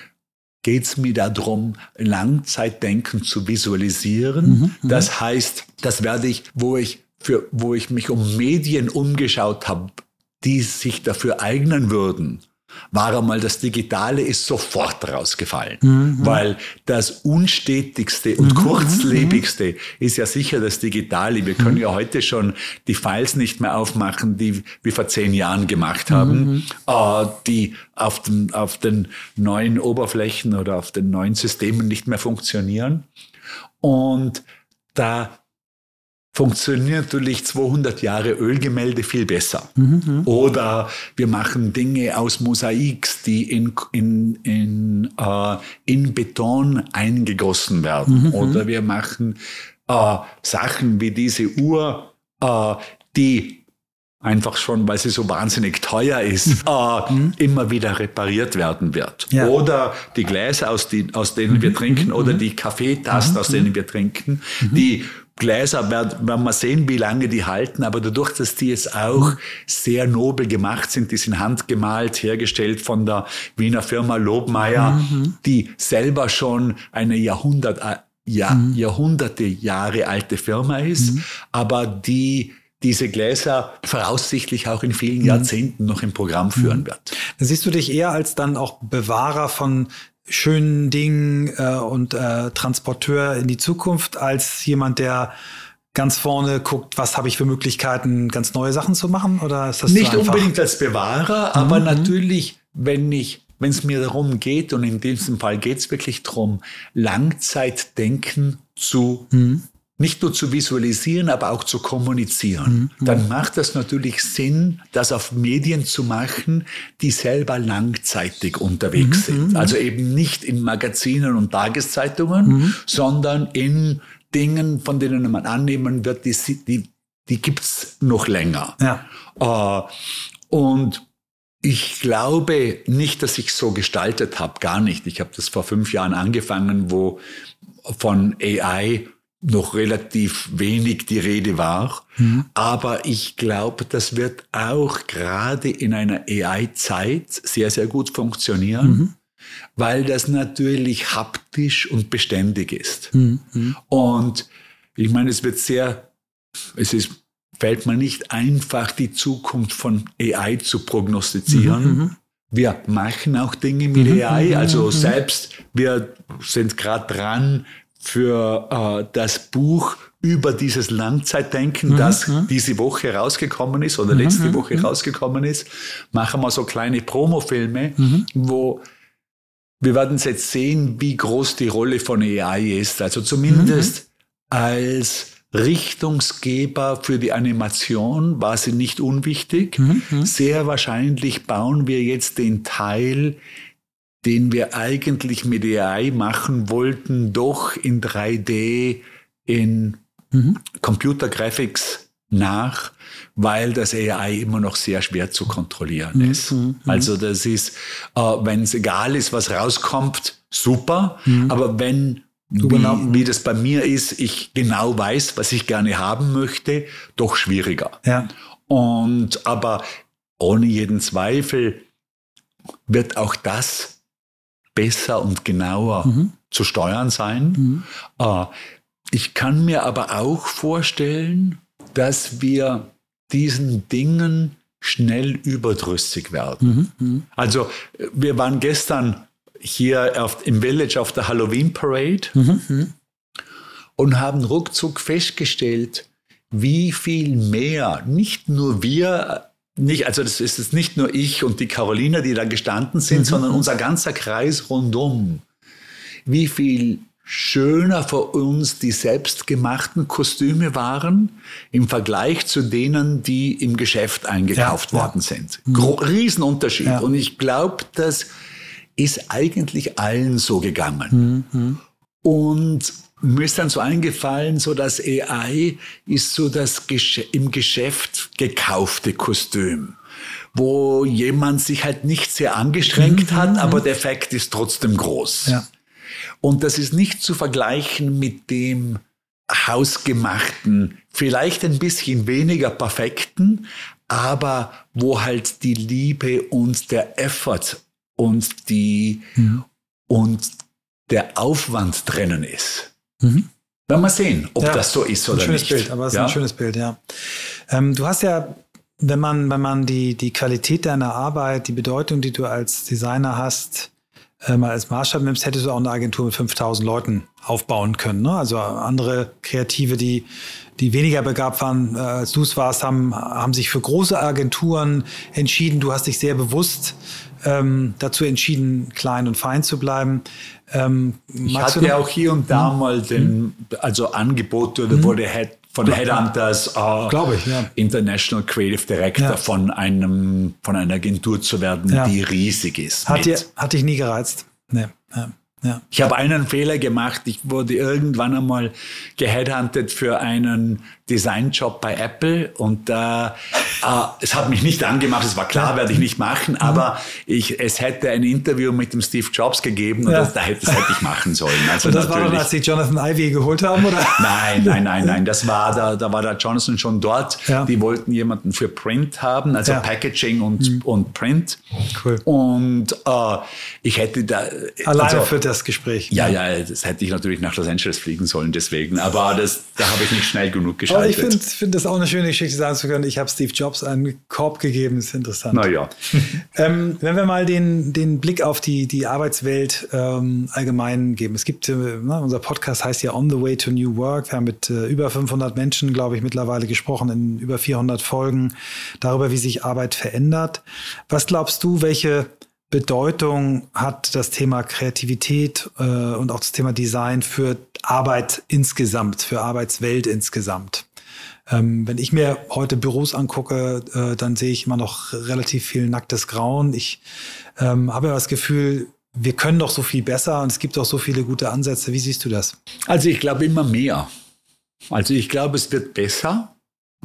geht es mir darum, Langzeitdenken zu visualisieren. Das heißt, das werde ich, wo ich für, wo ich mich um Medien umgeschaut habe, die sich dafür eignen würden, war einmal das Digitale ist sofort rausgefallen, weil das unstetigste und kurzlebigste ist ja sicher das Digitale. Wir können ja heute schon die Files nicht mehr aufmachen, die wir vor zehn Jahren gemacht haben, äh, die auf den, auf den neuen Oberflächen oder auf den neuen Systemen nicht mehr funktionieren. Und da funktionieren natürlich 200 Jahre Ölgemälde viel besser. Oder wir machen Dinge aus Mosaiks, die in, in, in, äh, in Beton eingegossen werden. Oder wir machen äh, Sachen wie diese Uhr, äh, die einfach schon, weil sie so wahnsinnig teuer ist, äh, immer wieder repariert werden wird. Ja. Oder die Gläser, aus, die, aus denen wir trinken, oder die Kaffeetassen, aus denen wir trinken, die Gläser werden, wir sehen, wie lange die halten, aber dadurch, dass die jetzt auch sehr nobel gemacht sind, die sind handgemalt, hergestellt von der Wiener Firma Lobmeier, die selber schon eine Jahrhundert, ja, mhm. Jahrhunderte Jahre alte Firma ist, mhm. aber die diese Gläser voraussichtlich auch in vielen mhm. Jahrzehnten noch im Programm führen mhm. wird. Da siehst du dich eher als dann auch Bewahrer von schönen Dingen äh, und äh, Transporteur in die Zukunft als jemand, der ganz vorne guckt, was habe ich für Möglichkeiten, ganz neue Sachen zu machen? Oder ist das nicht so unbedingt als Bewahrer, mhm. aber natürlich, wenn ich wenn es mir darum geht, und in diesem Fall geht es wirklich darum, Langzeitdenken zu mhm nicht nur zu visualisieren, aber auch zu kommunizieren, mhm. dann macht das natürlich Sinn, das auf Medien zu machen, die selber langzeitig unterwegs mhm. sind. Mhm. Also eben nicht in Magazinen und Tageszeitungen, mhm. sondern in Dingen, von denen man annehmen wird, die, die, die gibt's noch länger. Ja. Äh, und ich glaube nicht, dass ich so gestaltet habe, gar nicht. Ich habe das vor fünf Jahren angefangen, wo von AI noch relativ wenig die Rede war. Mhm. Aber ich glaube, das wird auch gerade in einer AI-Zeit sehr, sehr gut funktionieren, mhm. weil das natürlich haptisch und beständig ist. Mhm. mhm. Und ich meine, es wird sehr, es ist, fällt mir nicht einfach, die Zukunft von AI zu prognostizieren. Mhm. Mhm. Wir machen auch Dinge mit AI, also selbst wir sind gerade dran, für äh, das Buch über dieses Langzeitdenken, mhm, das mhm. diese Woche rausgekommen ist oder mhm, letzte mhm, Woche mhm. rausgekommen ist, machen wir so kleine Promofilme, mhm. wo wir werden jetzt sehen, wie groß die Rolle von AI ist. Also zumindest als Richtungsgeber für die Animation war sie nicht unwichtig. Sehr wahrscheinlich bauen wir jetzt den Teil den wir eigentlich mit AI machen wollten, doch in 3D, in mhm. Computer Graphics nach, weil das AI immer noch sehr schwer zu kontrollieren mhm. ist. Mhm. Also das ist, äh, wenn es egal ist, was rauskommt, super. Mhm. Aber wenn wie, wie das bei mir ist, ich genau weiß, was ich gerne haben möchte, doch schwieriger. Ja. Und aber ohne jeden Zweifel wird auch das besser und genauer mhm. zu steuern sein. Mhm. Äh, ich kann mir aber auch vorstellen, dass wir diesen Dingen schnell überdrüssig werden. Mhm. mhm. Also wir waren gestern hier auf, im Village auf der Halloween Parade mhm. Mhm. und haben ruckzuck festgestellt, wie viel mehr nicht nur wir nicht, also das ist es nicht nur ich und die Carolina, die da gestanden sind, mhm. sondern unser ganzer Kreis rundum. Wie viel schöner für uns die selbstgemachten Kostüme waren im Vergleich zu denen, die im Geschäft eingekauft ja, worden ja. sind. Mhm. Gro Riesenunterschied. Ja. Und ich glaube, das ist eigentlich allen so gegangen. Mhm. Und mir ist dann so eingefallen, so das AI ist so das im Geschäft gekaufte Kostüm, wo jemand sich halt nicht sehr angestrengt mhm. hat, aber der Effekt ist trotzdem groß. Ja. Und das ist nicht zu vergleichen mit dem hausgemachten, vielleicht ein bisschen weniger perfekten, aber wo halt die Liebe und der Effort und die mhm. und der Aufwand drinnen ist. Mhm. Werden wir sehen, ob ja, das so ist oder ein schönes nicht. Bild, aber es ja? ist ein schönes Bild, ja. Ähm, du hast ja, wenn man, wenn man die, die Qualität deiner Arbeit, die Bedeutung, die du als Designer hast, äh, mal als Maßstab nimmst, hättest du auch eine Agentur mit 5000 Leuten aufbauen können. Ne? Also andere Kreative, die, die weniger begabt waren, äh, als du es warst, haben, haben sich für große Agenturen entschieden. Du hast dich sehr bewusst ähm, dazu entschieden, klein und fein zu bleiben. Ähm, ich hatte ja auch hier und da hm? mal den, also Angebote oder hm? wurde Head, von. Headhunters äh, ich, ja. International Creative Director ja. von einem von einer Agentur zu werden, ja. die riesig ist. Hat, dir, hat dich nie gereizt? Nee. Ja. Ich habe einen Fehler gemacht. Ich wurde irgendwann einmal geheadhuntet für einen Designjob bei Apple und äh, äh, es hat mich nicht angemacht. Es war klar, werde ich nicht machen, mhm. aber ich, es hätte ein Interview mit dem Steve Jobs gegeben und ja. das, das, hätte, das hätte ich machen sollen. Also und das natürlich. war dann, als sie Jonathan Ivy geholt haben, oder? Nein, nein, nein, nein. Das war da, da war der Jonathan schon dort. Ja. Die wollten jemanden für Print haben, also ja. Packaging und, mhm. und Print. Cool. Und äh, ich hätte da alleine also, für das Gespräch. Ja, ja, das hätte ich natürlich nach Los Angeles fliegen sollen, deswegen. Aber das, da habe ich nicht schnell genug geschaltet. Aber ich finde find das auch eine schöne Geschichte, sagen zu können, ich habe Steve Jobs einen Korb gegeben, ist interessant. Naja. [laughs] ähm, wenn wir mal den, den Blick auf die, die Arbeitswelt ähm, allgemein geben. Es gibt, äh, na, unser Podcast heißt ja On the Way to New Work. Wir haben mit äh, über 500 Menschen, glaube ich, mittlerweile gesprochen in über 400 Folgen darüber, wie sich Arbeit verändert. Was glaubst du, welche Bedeutung hat das Thema Kreativität äh, und auch das Thema Design für Arbeit insgesamt, für Arbeitswelt insgesamt? Ähm, wenn ich mir heute Büros angucke, äh, dann sehe ich immer noch relativ viel nacktes Grauen. Ich ähm, habe ja das Gefühl, wir können doch so viel besser und es gibt doch so viele gute Ansätze. Wie siehst du das? Also ich glaube immer mehr. Also ich glaube, es wird besser.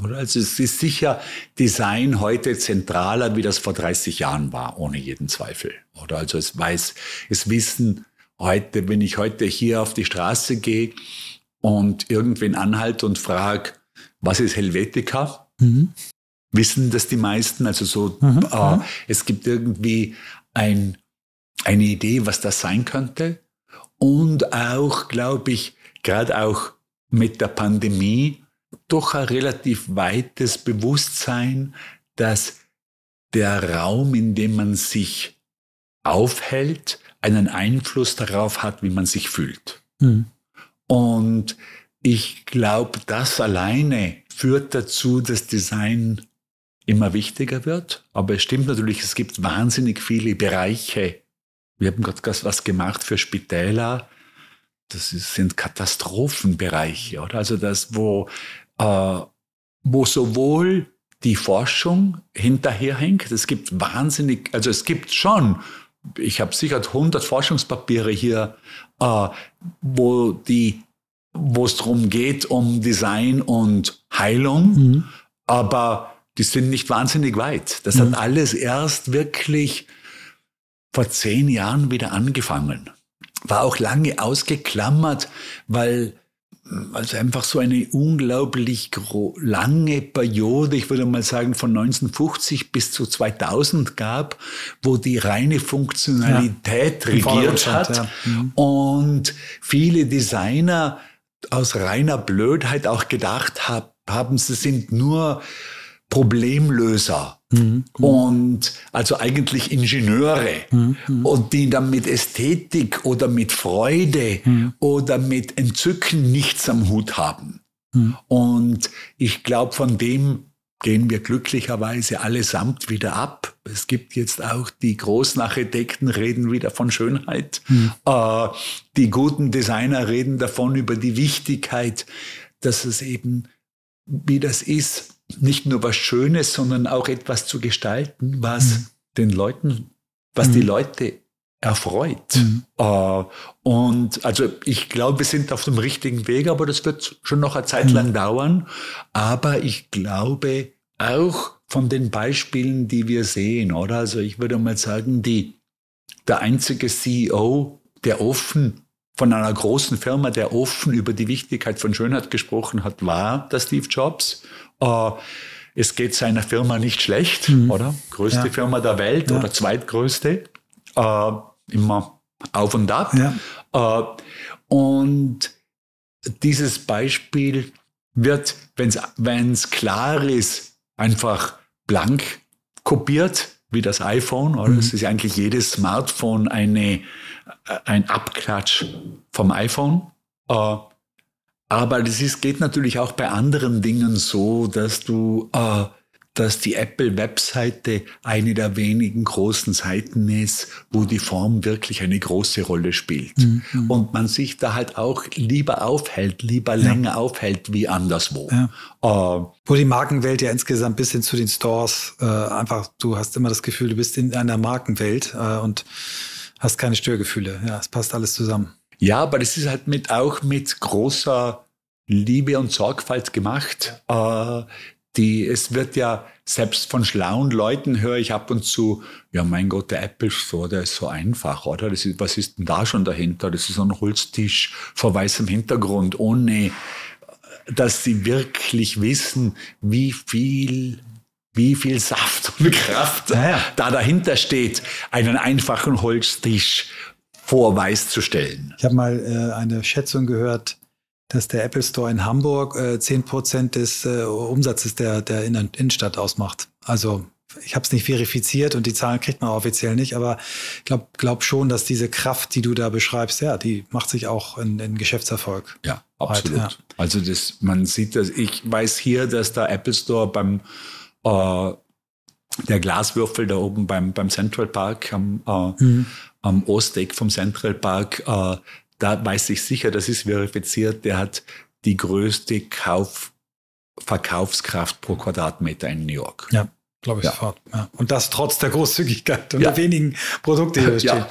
Oder? Also es ist sicher Design heute zentraler, wie das vor 30 Jahren war, ohne jeden Zweifel. Oder also es weiß, es wissen heute, wenn ich heute hier auf die Straße gehe und irgendwen anhalte und frage, was ist Helvetica? Mhm. Wissen das die meisten? Also so, mhm, äh, es gibt irgendwie ein, eine Idee, was das sein könnte. Und auch, glaube ich, gerade auch mit der Pandemie doch ein relativ weites Bewusstsein, dass der Raum, in dem man sich aufhält, einen Einfluss darauf hat, wie man sich fühlt. Mhm. Und ich glaube, das alleine führt dazu, dass Design immer wichtiger wird. Aber es stimmt natürlich, es gibt wahnsinnig viele Bereiche. Wir haben gerade was gemacht für Spitäler. Das sind Katastrophenbereiche, oder? Also das, wo äh, wo sowohl die Forschung hinterherhängt, es gibt wahnsinnig, also es gibt schon, ich habe sicher 100 Forschungspapiere hier, äh, wo die wo es darum geht, um Design und Heilung, mhm. aber die sind nicht wahnsinnig weit. Das mhm. hat alles erst wirklich vor zehn Jahren wieder angefangen. War auch lange ausgeklammert, weil also einfach so eine unglaublich lange Periode, ich würde mal sagen von 1950 bis zu 2000 gab, wo die reine Funktionalität ja, regiert hat ja. mhm. und viele Designer aus reiner Blödheit auch gedacht haben, sie sind nur Problemlöser mhm. und also eigentlich Ingenieure mhm. und die dann mit Ästhetik oder mit Freude mhm. oder mit Entzücken nichts am Hut haben. Mhm. Und ich glaube, von dem gehen wir glücklicherweise allesamt wieder ab. Es gibt jetzt auch die großen Architekten reden wieder von Schönheit. Mhm. Äh, die guten Designer reden davon über die Wichtigkeit, dass es eben, wie das ist, nicht nur was Schönes, sondern auch etwas zu gestalten, was mhm. den Leuten, was mhm. die Leute erfreut. Mhm. Äh, und also ich glaube, wir sind auf dem richtigen Weg, aber das wird schon noch eine Zeit lang mhm. dauern. Aber ich glaube auch von den Beispielen, die wir sehen, oder? Also ich würde mal sagen, die, der einzige CEO, der offen von einer großen Firma, der offen über die Wichtigkeit von Schönheit gesprochen hat, war der Steve Jobs. Äh, es geht seiner Firma nicht schlecht, mhm. oder? Größte ja. Firma der Welt ja. oder zweitgrößte. Äh, immer auf und ab. Ja. Äh, und dieses Beispiel wird, wenn es klar ist, einfach blank kopiert, wie das iPhone. Oder? Mhm. Es ist eigentlich jedes Smartphone eine, ein Abklatsch vom iPhone. Äh, aber das ist, geht natürlich auch bei anderen Dingen so, dass du, äh, dass die Apple-Webseite eine der wenigen großen Seiten ist, wo die Form wirklich eine große Rolle spielt. Mhm. Und man sich da halt auch lieber aufhält, lieber ja. länger aufhält wie anderswo. Ja. Äh, wo die Markenwelt ja insgesamt bis hin zu den Stores äh, einfach, du hast immer das Gefühl, du bist in einer Markenwelt äh, und hast keine Störgefühle. Ja, es passt alles zusammen. Ja, aber das ist halt mit auch mit großer Liebe und Sorgfalt gemacht. Äh, die, es wird ja selbst von schlauen Leuten höre ich ab und zu, ja mein Gott, der Apple Store, der ist so einfach, oder? Das ist, was ist denn da schon dahinter? Das ist ein Holztisch vor weißem Hintergrund, ohne dass sie wirklich wissen, wie viel wie viel Saft und Kraft ja, da dahinter steht, einen einfachen Holztisch Vorweis zu stellen. Ich habe mal äh, eine Schätzung gehört, dass der Apple Store in Hamburg äh, 10% des äh, Umsatzes der, der Innenstadt ausmacht. Also ich habe es nicht verifiziert und die Zahlen kriegt man offiziell nicht, aber ich glaube glaub schon, dass diese Kraft, die du da beschreibst, ja, die macht sich auch in, in Geschäftserfolg. Ja, absolut. ja. Also das, man sieht das, ich weiß hier, dass der Apple Store beim äh, der Glaswürfel da oben beim, beim Central Park am, äh, mhm. am Osteck vom Central Park, äh, da weiß ich sicher, das ist verifiziert, der hat die größte Kauf, Verkaufskraft pro Quadratmeter in New York. Ja. Glaube ich ja. sofort. Ja. Und das trotz der Großzügigkeit und ja. der wenigen Produkte, die hier stehen.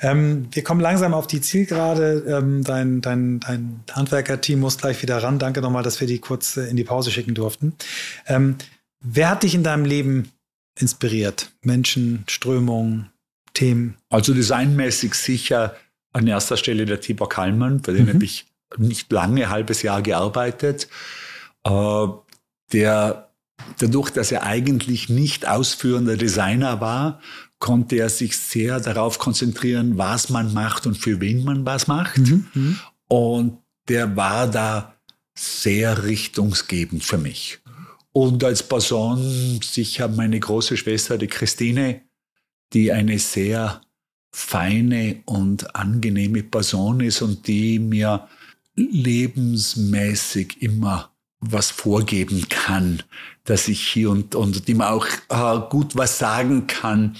Ähm, wir kommen langsam auf die Zielgerade. Ähm, dein, dein, dein Handwerker-Team muss gleich wieder ran. Danke nochmal, dass wir die kurz äh, in die Pause schicken durften. Ähm, wer hat dich in deinem Leben inspiriert? Menschen, Strömungen, Themen? Also designmäßig sicher an erster Stelle der Tibor Kallmann, bei dem mhm. habe ich nicht lange, halbes Jahr gearbeitet. Äh, der Dadurch, dass er eigentlich nicht ausführender Designer war, konnte er sich sehr darauf konzentrieren, was man macht und für wen man was macht. Mhm, mhm. und der war da sehr richtungsgebend für mich. Und als Person sicher meine große Schwester, die Christine, die eine sehr feine und angenehme Person ist und die mir lebensmäßig immer was vorgeben kann, dass ich hier und, und dem auch äh, gut was sagen kann,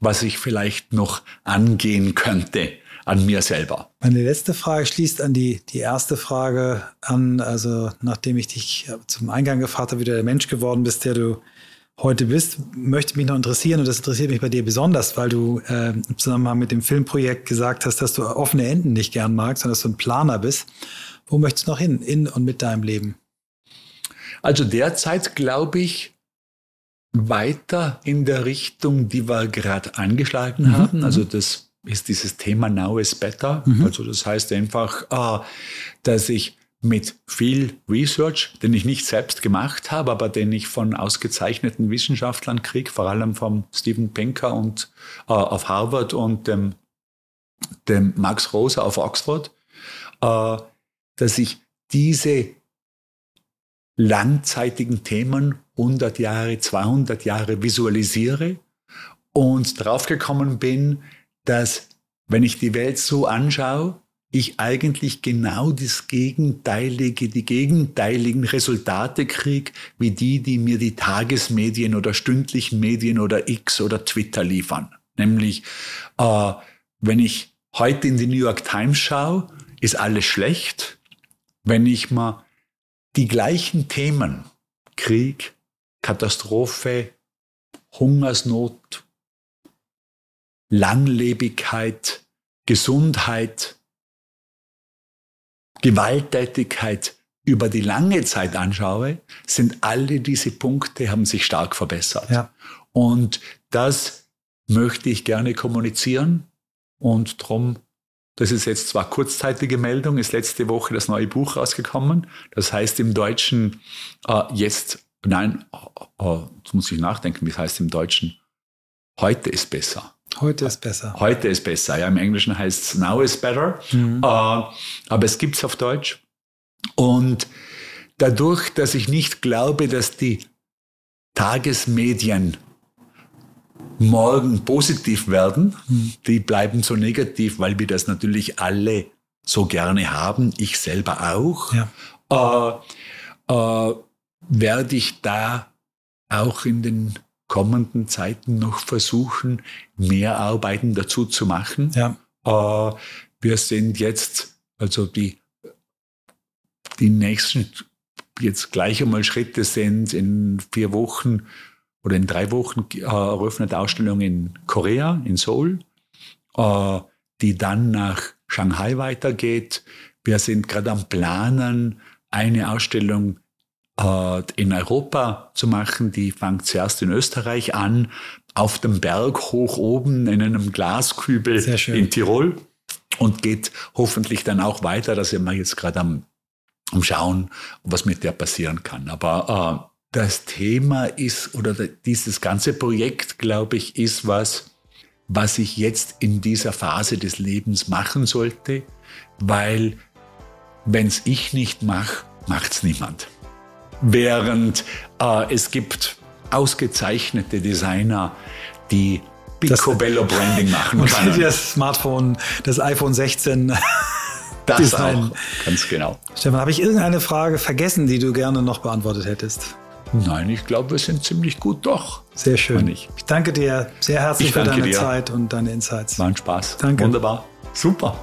was ich vielleicht noch angehen könnte an mir selber. Meine letzte Frage schließt an die, die erste Frage an. Also nachdem ich dich zum Eingang gefragt habe, wie du der Mensch geworden bist, der du heute bist, möchte mich noch interessieren, und das interessiert mich bei dir besonders, weil du äh, im Zusammenhang mit dem Filmprojekt gesagt hast, dass du offene Enden nicht gern magst, sondern dass du ein Planer bist. Wo möchtest du noch hin, in und mit deinem Leben? Also derzeit glaube ich weiter in der Richtung, die wir gerade angeschlagen mhm. haben. Also mhm. das ist dieses Thema Now is Better. Mhm. Also das heißt einfach, ah, dass ich mit viel Research, den ich nicht selbst gemacht habe, aber den ich von ausgezeichneten Wissenschaftlern kriege, vor allem vom Steven Pinker und äh, auf Harvard und dem, dem Max Rosa auf Oxford, äh, dass ich diese langzeitigen Themen 100 Jahre, 200 Jahre visualisiere und draufgekommen bin, dass wenn ich die Welt so anschaue, ich eigentlich genau das Gegenteilige, die gegenteiligen Resultate kriege, wie die, die mir die Tagesmedien oder stündlichen Medien oder X oder Twitter liefern. Nämlich, äh, wenn ich heute in die New York Times schaue, ist alles schlecht. Wenn ich mal die gleichen Themen, Krieg, Katastrophe, Hungersnot, Langlebigkeit, Gesundheit, Gewalttätigkeit über die lange Zeit anschaue, sind alle diese Punkte, haben sich stark verbessert. Ja. Und das möchte ich gerne kommunizieren und darum das ist jetzt zwar kurzzeitige Meldung, ist letzte Woche das neue Buch rausgekommen. Das heißt im Deutschen äh, jetzt, nein, äh, jetzt muss ich nachdenken, wie es heißt im Deutschen. Heute ist besser. Heute ist besser. Heute ist besser. Ja, im Englischen heißt es Now is better. Mhm. Äh, aber es gibt es auf Deutsch. Und dadurch, dass ich nicht glaube, dass die Tagesmedien morgen positiv werden, die bleiben so negativ, weil wir das natürlich alle so gerne haben, ich selber auch, ja. äh, äh, werde ich da auch in den kommenden Zeiten noch versuchen, mehr Arbeiten dazu zu machen. Ja. Äh, wir sind jetzt, also die, die nächsten jetzt gleich einmal Schritte sind in vier Wochen oder in drei Wochen äh, eröffnet Ausstellung in Korea, in Seoul, äh, die dann nach Shanghai weitergeht. Wir sind gerade am Planen, eine Ausstellung in Europa zu machen. Die fängt zuerst in Österreich an, auf dem Berg hoch oben in einem Glaskübel in Tirol und geht hoffentlich dann auch weiter. Da sind wir jetzt gerade am, am Schauen, was mit der passieren kann. Aber äh, das Thema ist, oder dieses ganze Projekt, glaube ich, ist was, was ich jetzt in dieser Phase des Lebens machen sollte, weil wenn's ich nicht mache, macht's niemand. Während äh, es gibt ausgezeichnete Designer, die Picobello Branding machen [laughs] können. Und das Smartphone, das iPhone 16 Das Design. auch, ganz genau. Stefan, habe ich irgendeine Frage vergessen, die du gerne noch beantwortet hättest? Nein, ich glaube, wir sind ziemlich gut doch. Sehr schön. Nicht? Ich danke dir sehr herzlich Ich für deine dir. Zeit und deine Insights. War ein Spaß. Danke. Wunderbar. Super.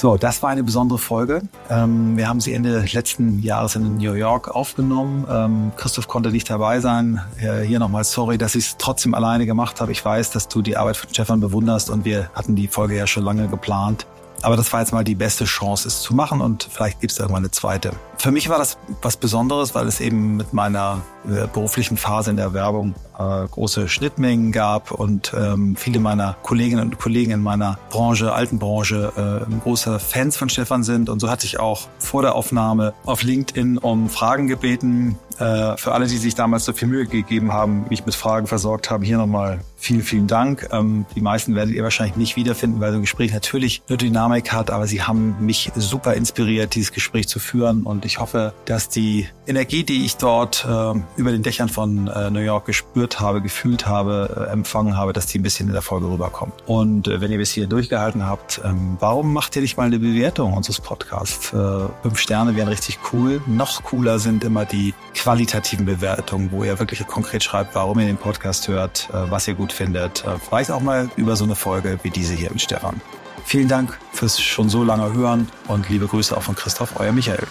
So, das war eine besondere Folge. Ähm, wir haben sie Ende letzten Jahres in New York aufgenommen. Ähm, Christoph konnte nicht dabei sein. Äh, hier nochmal sorry, dass ich es trotzdem alleine gemacht habe. Ich weiß, dass du die Arbeit von Stefan bewunderst und wir hatten die Folge ja schon lange geplant. Aber das war jetzt mal die beste Chance, es zu machen und vielleicht gibt es irgendwann eine zweite. Für mich war das was Besonderes, weil es eben mit meiner äh, beruflichen Phase in der Werbung äh, große Schnittmengen gab und ähm, viele meiner Kolleginnen und Kollegen in meiner Branche, alten Branche, äh, große Fans von Stefan sind. Und so hatte ich auch vor der Aufnahme auf LinkedIn um Fragen gebeten. Äh, für alle, die sich damals so viel Mühe gegeben haben, mich mit Fragen versorgt haben, hier nochmal vielen, vielen Dank. Ähm, die meisten werdet ihr wahrscheinlich nicht wiederfinden, weil so ein Gespräch natürlich eine Dynamik hat, aber sie haben mich super inspiriert, dieses Gespräch zu führen. Und ich hoffe, dass die Energie, die ich dort äh, über den Dächern von äh, New York gespürt habe, gefühlt habe, äh, empfangen habe, dass die ein bisschen in der Folge rüberkommt. Und äh, wenn ihr bis hier durchgehalten habt, ähm, warum macht ihr nicht mal eine Bewertung unseres Podcasts? Äh, fünf Sterne wären richtig cool. Noch cooler sind immer die qualitativen Bewertungen, wo ihr wirklich konkret schreibt, warum ihr den Podcast hört, äh, was ihr gut findet. Äh, vielleicht auch mal über so eine Folge wie diese hier mit Stefan. Vielen Dank fürs schon so lange Hören und liebe Grüße auch von Christoph, euer Michael.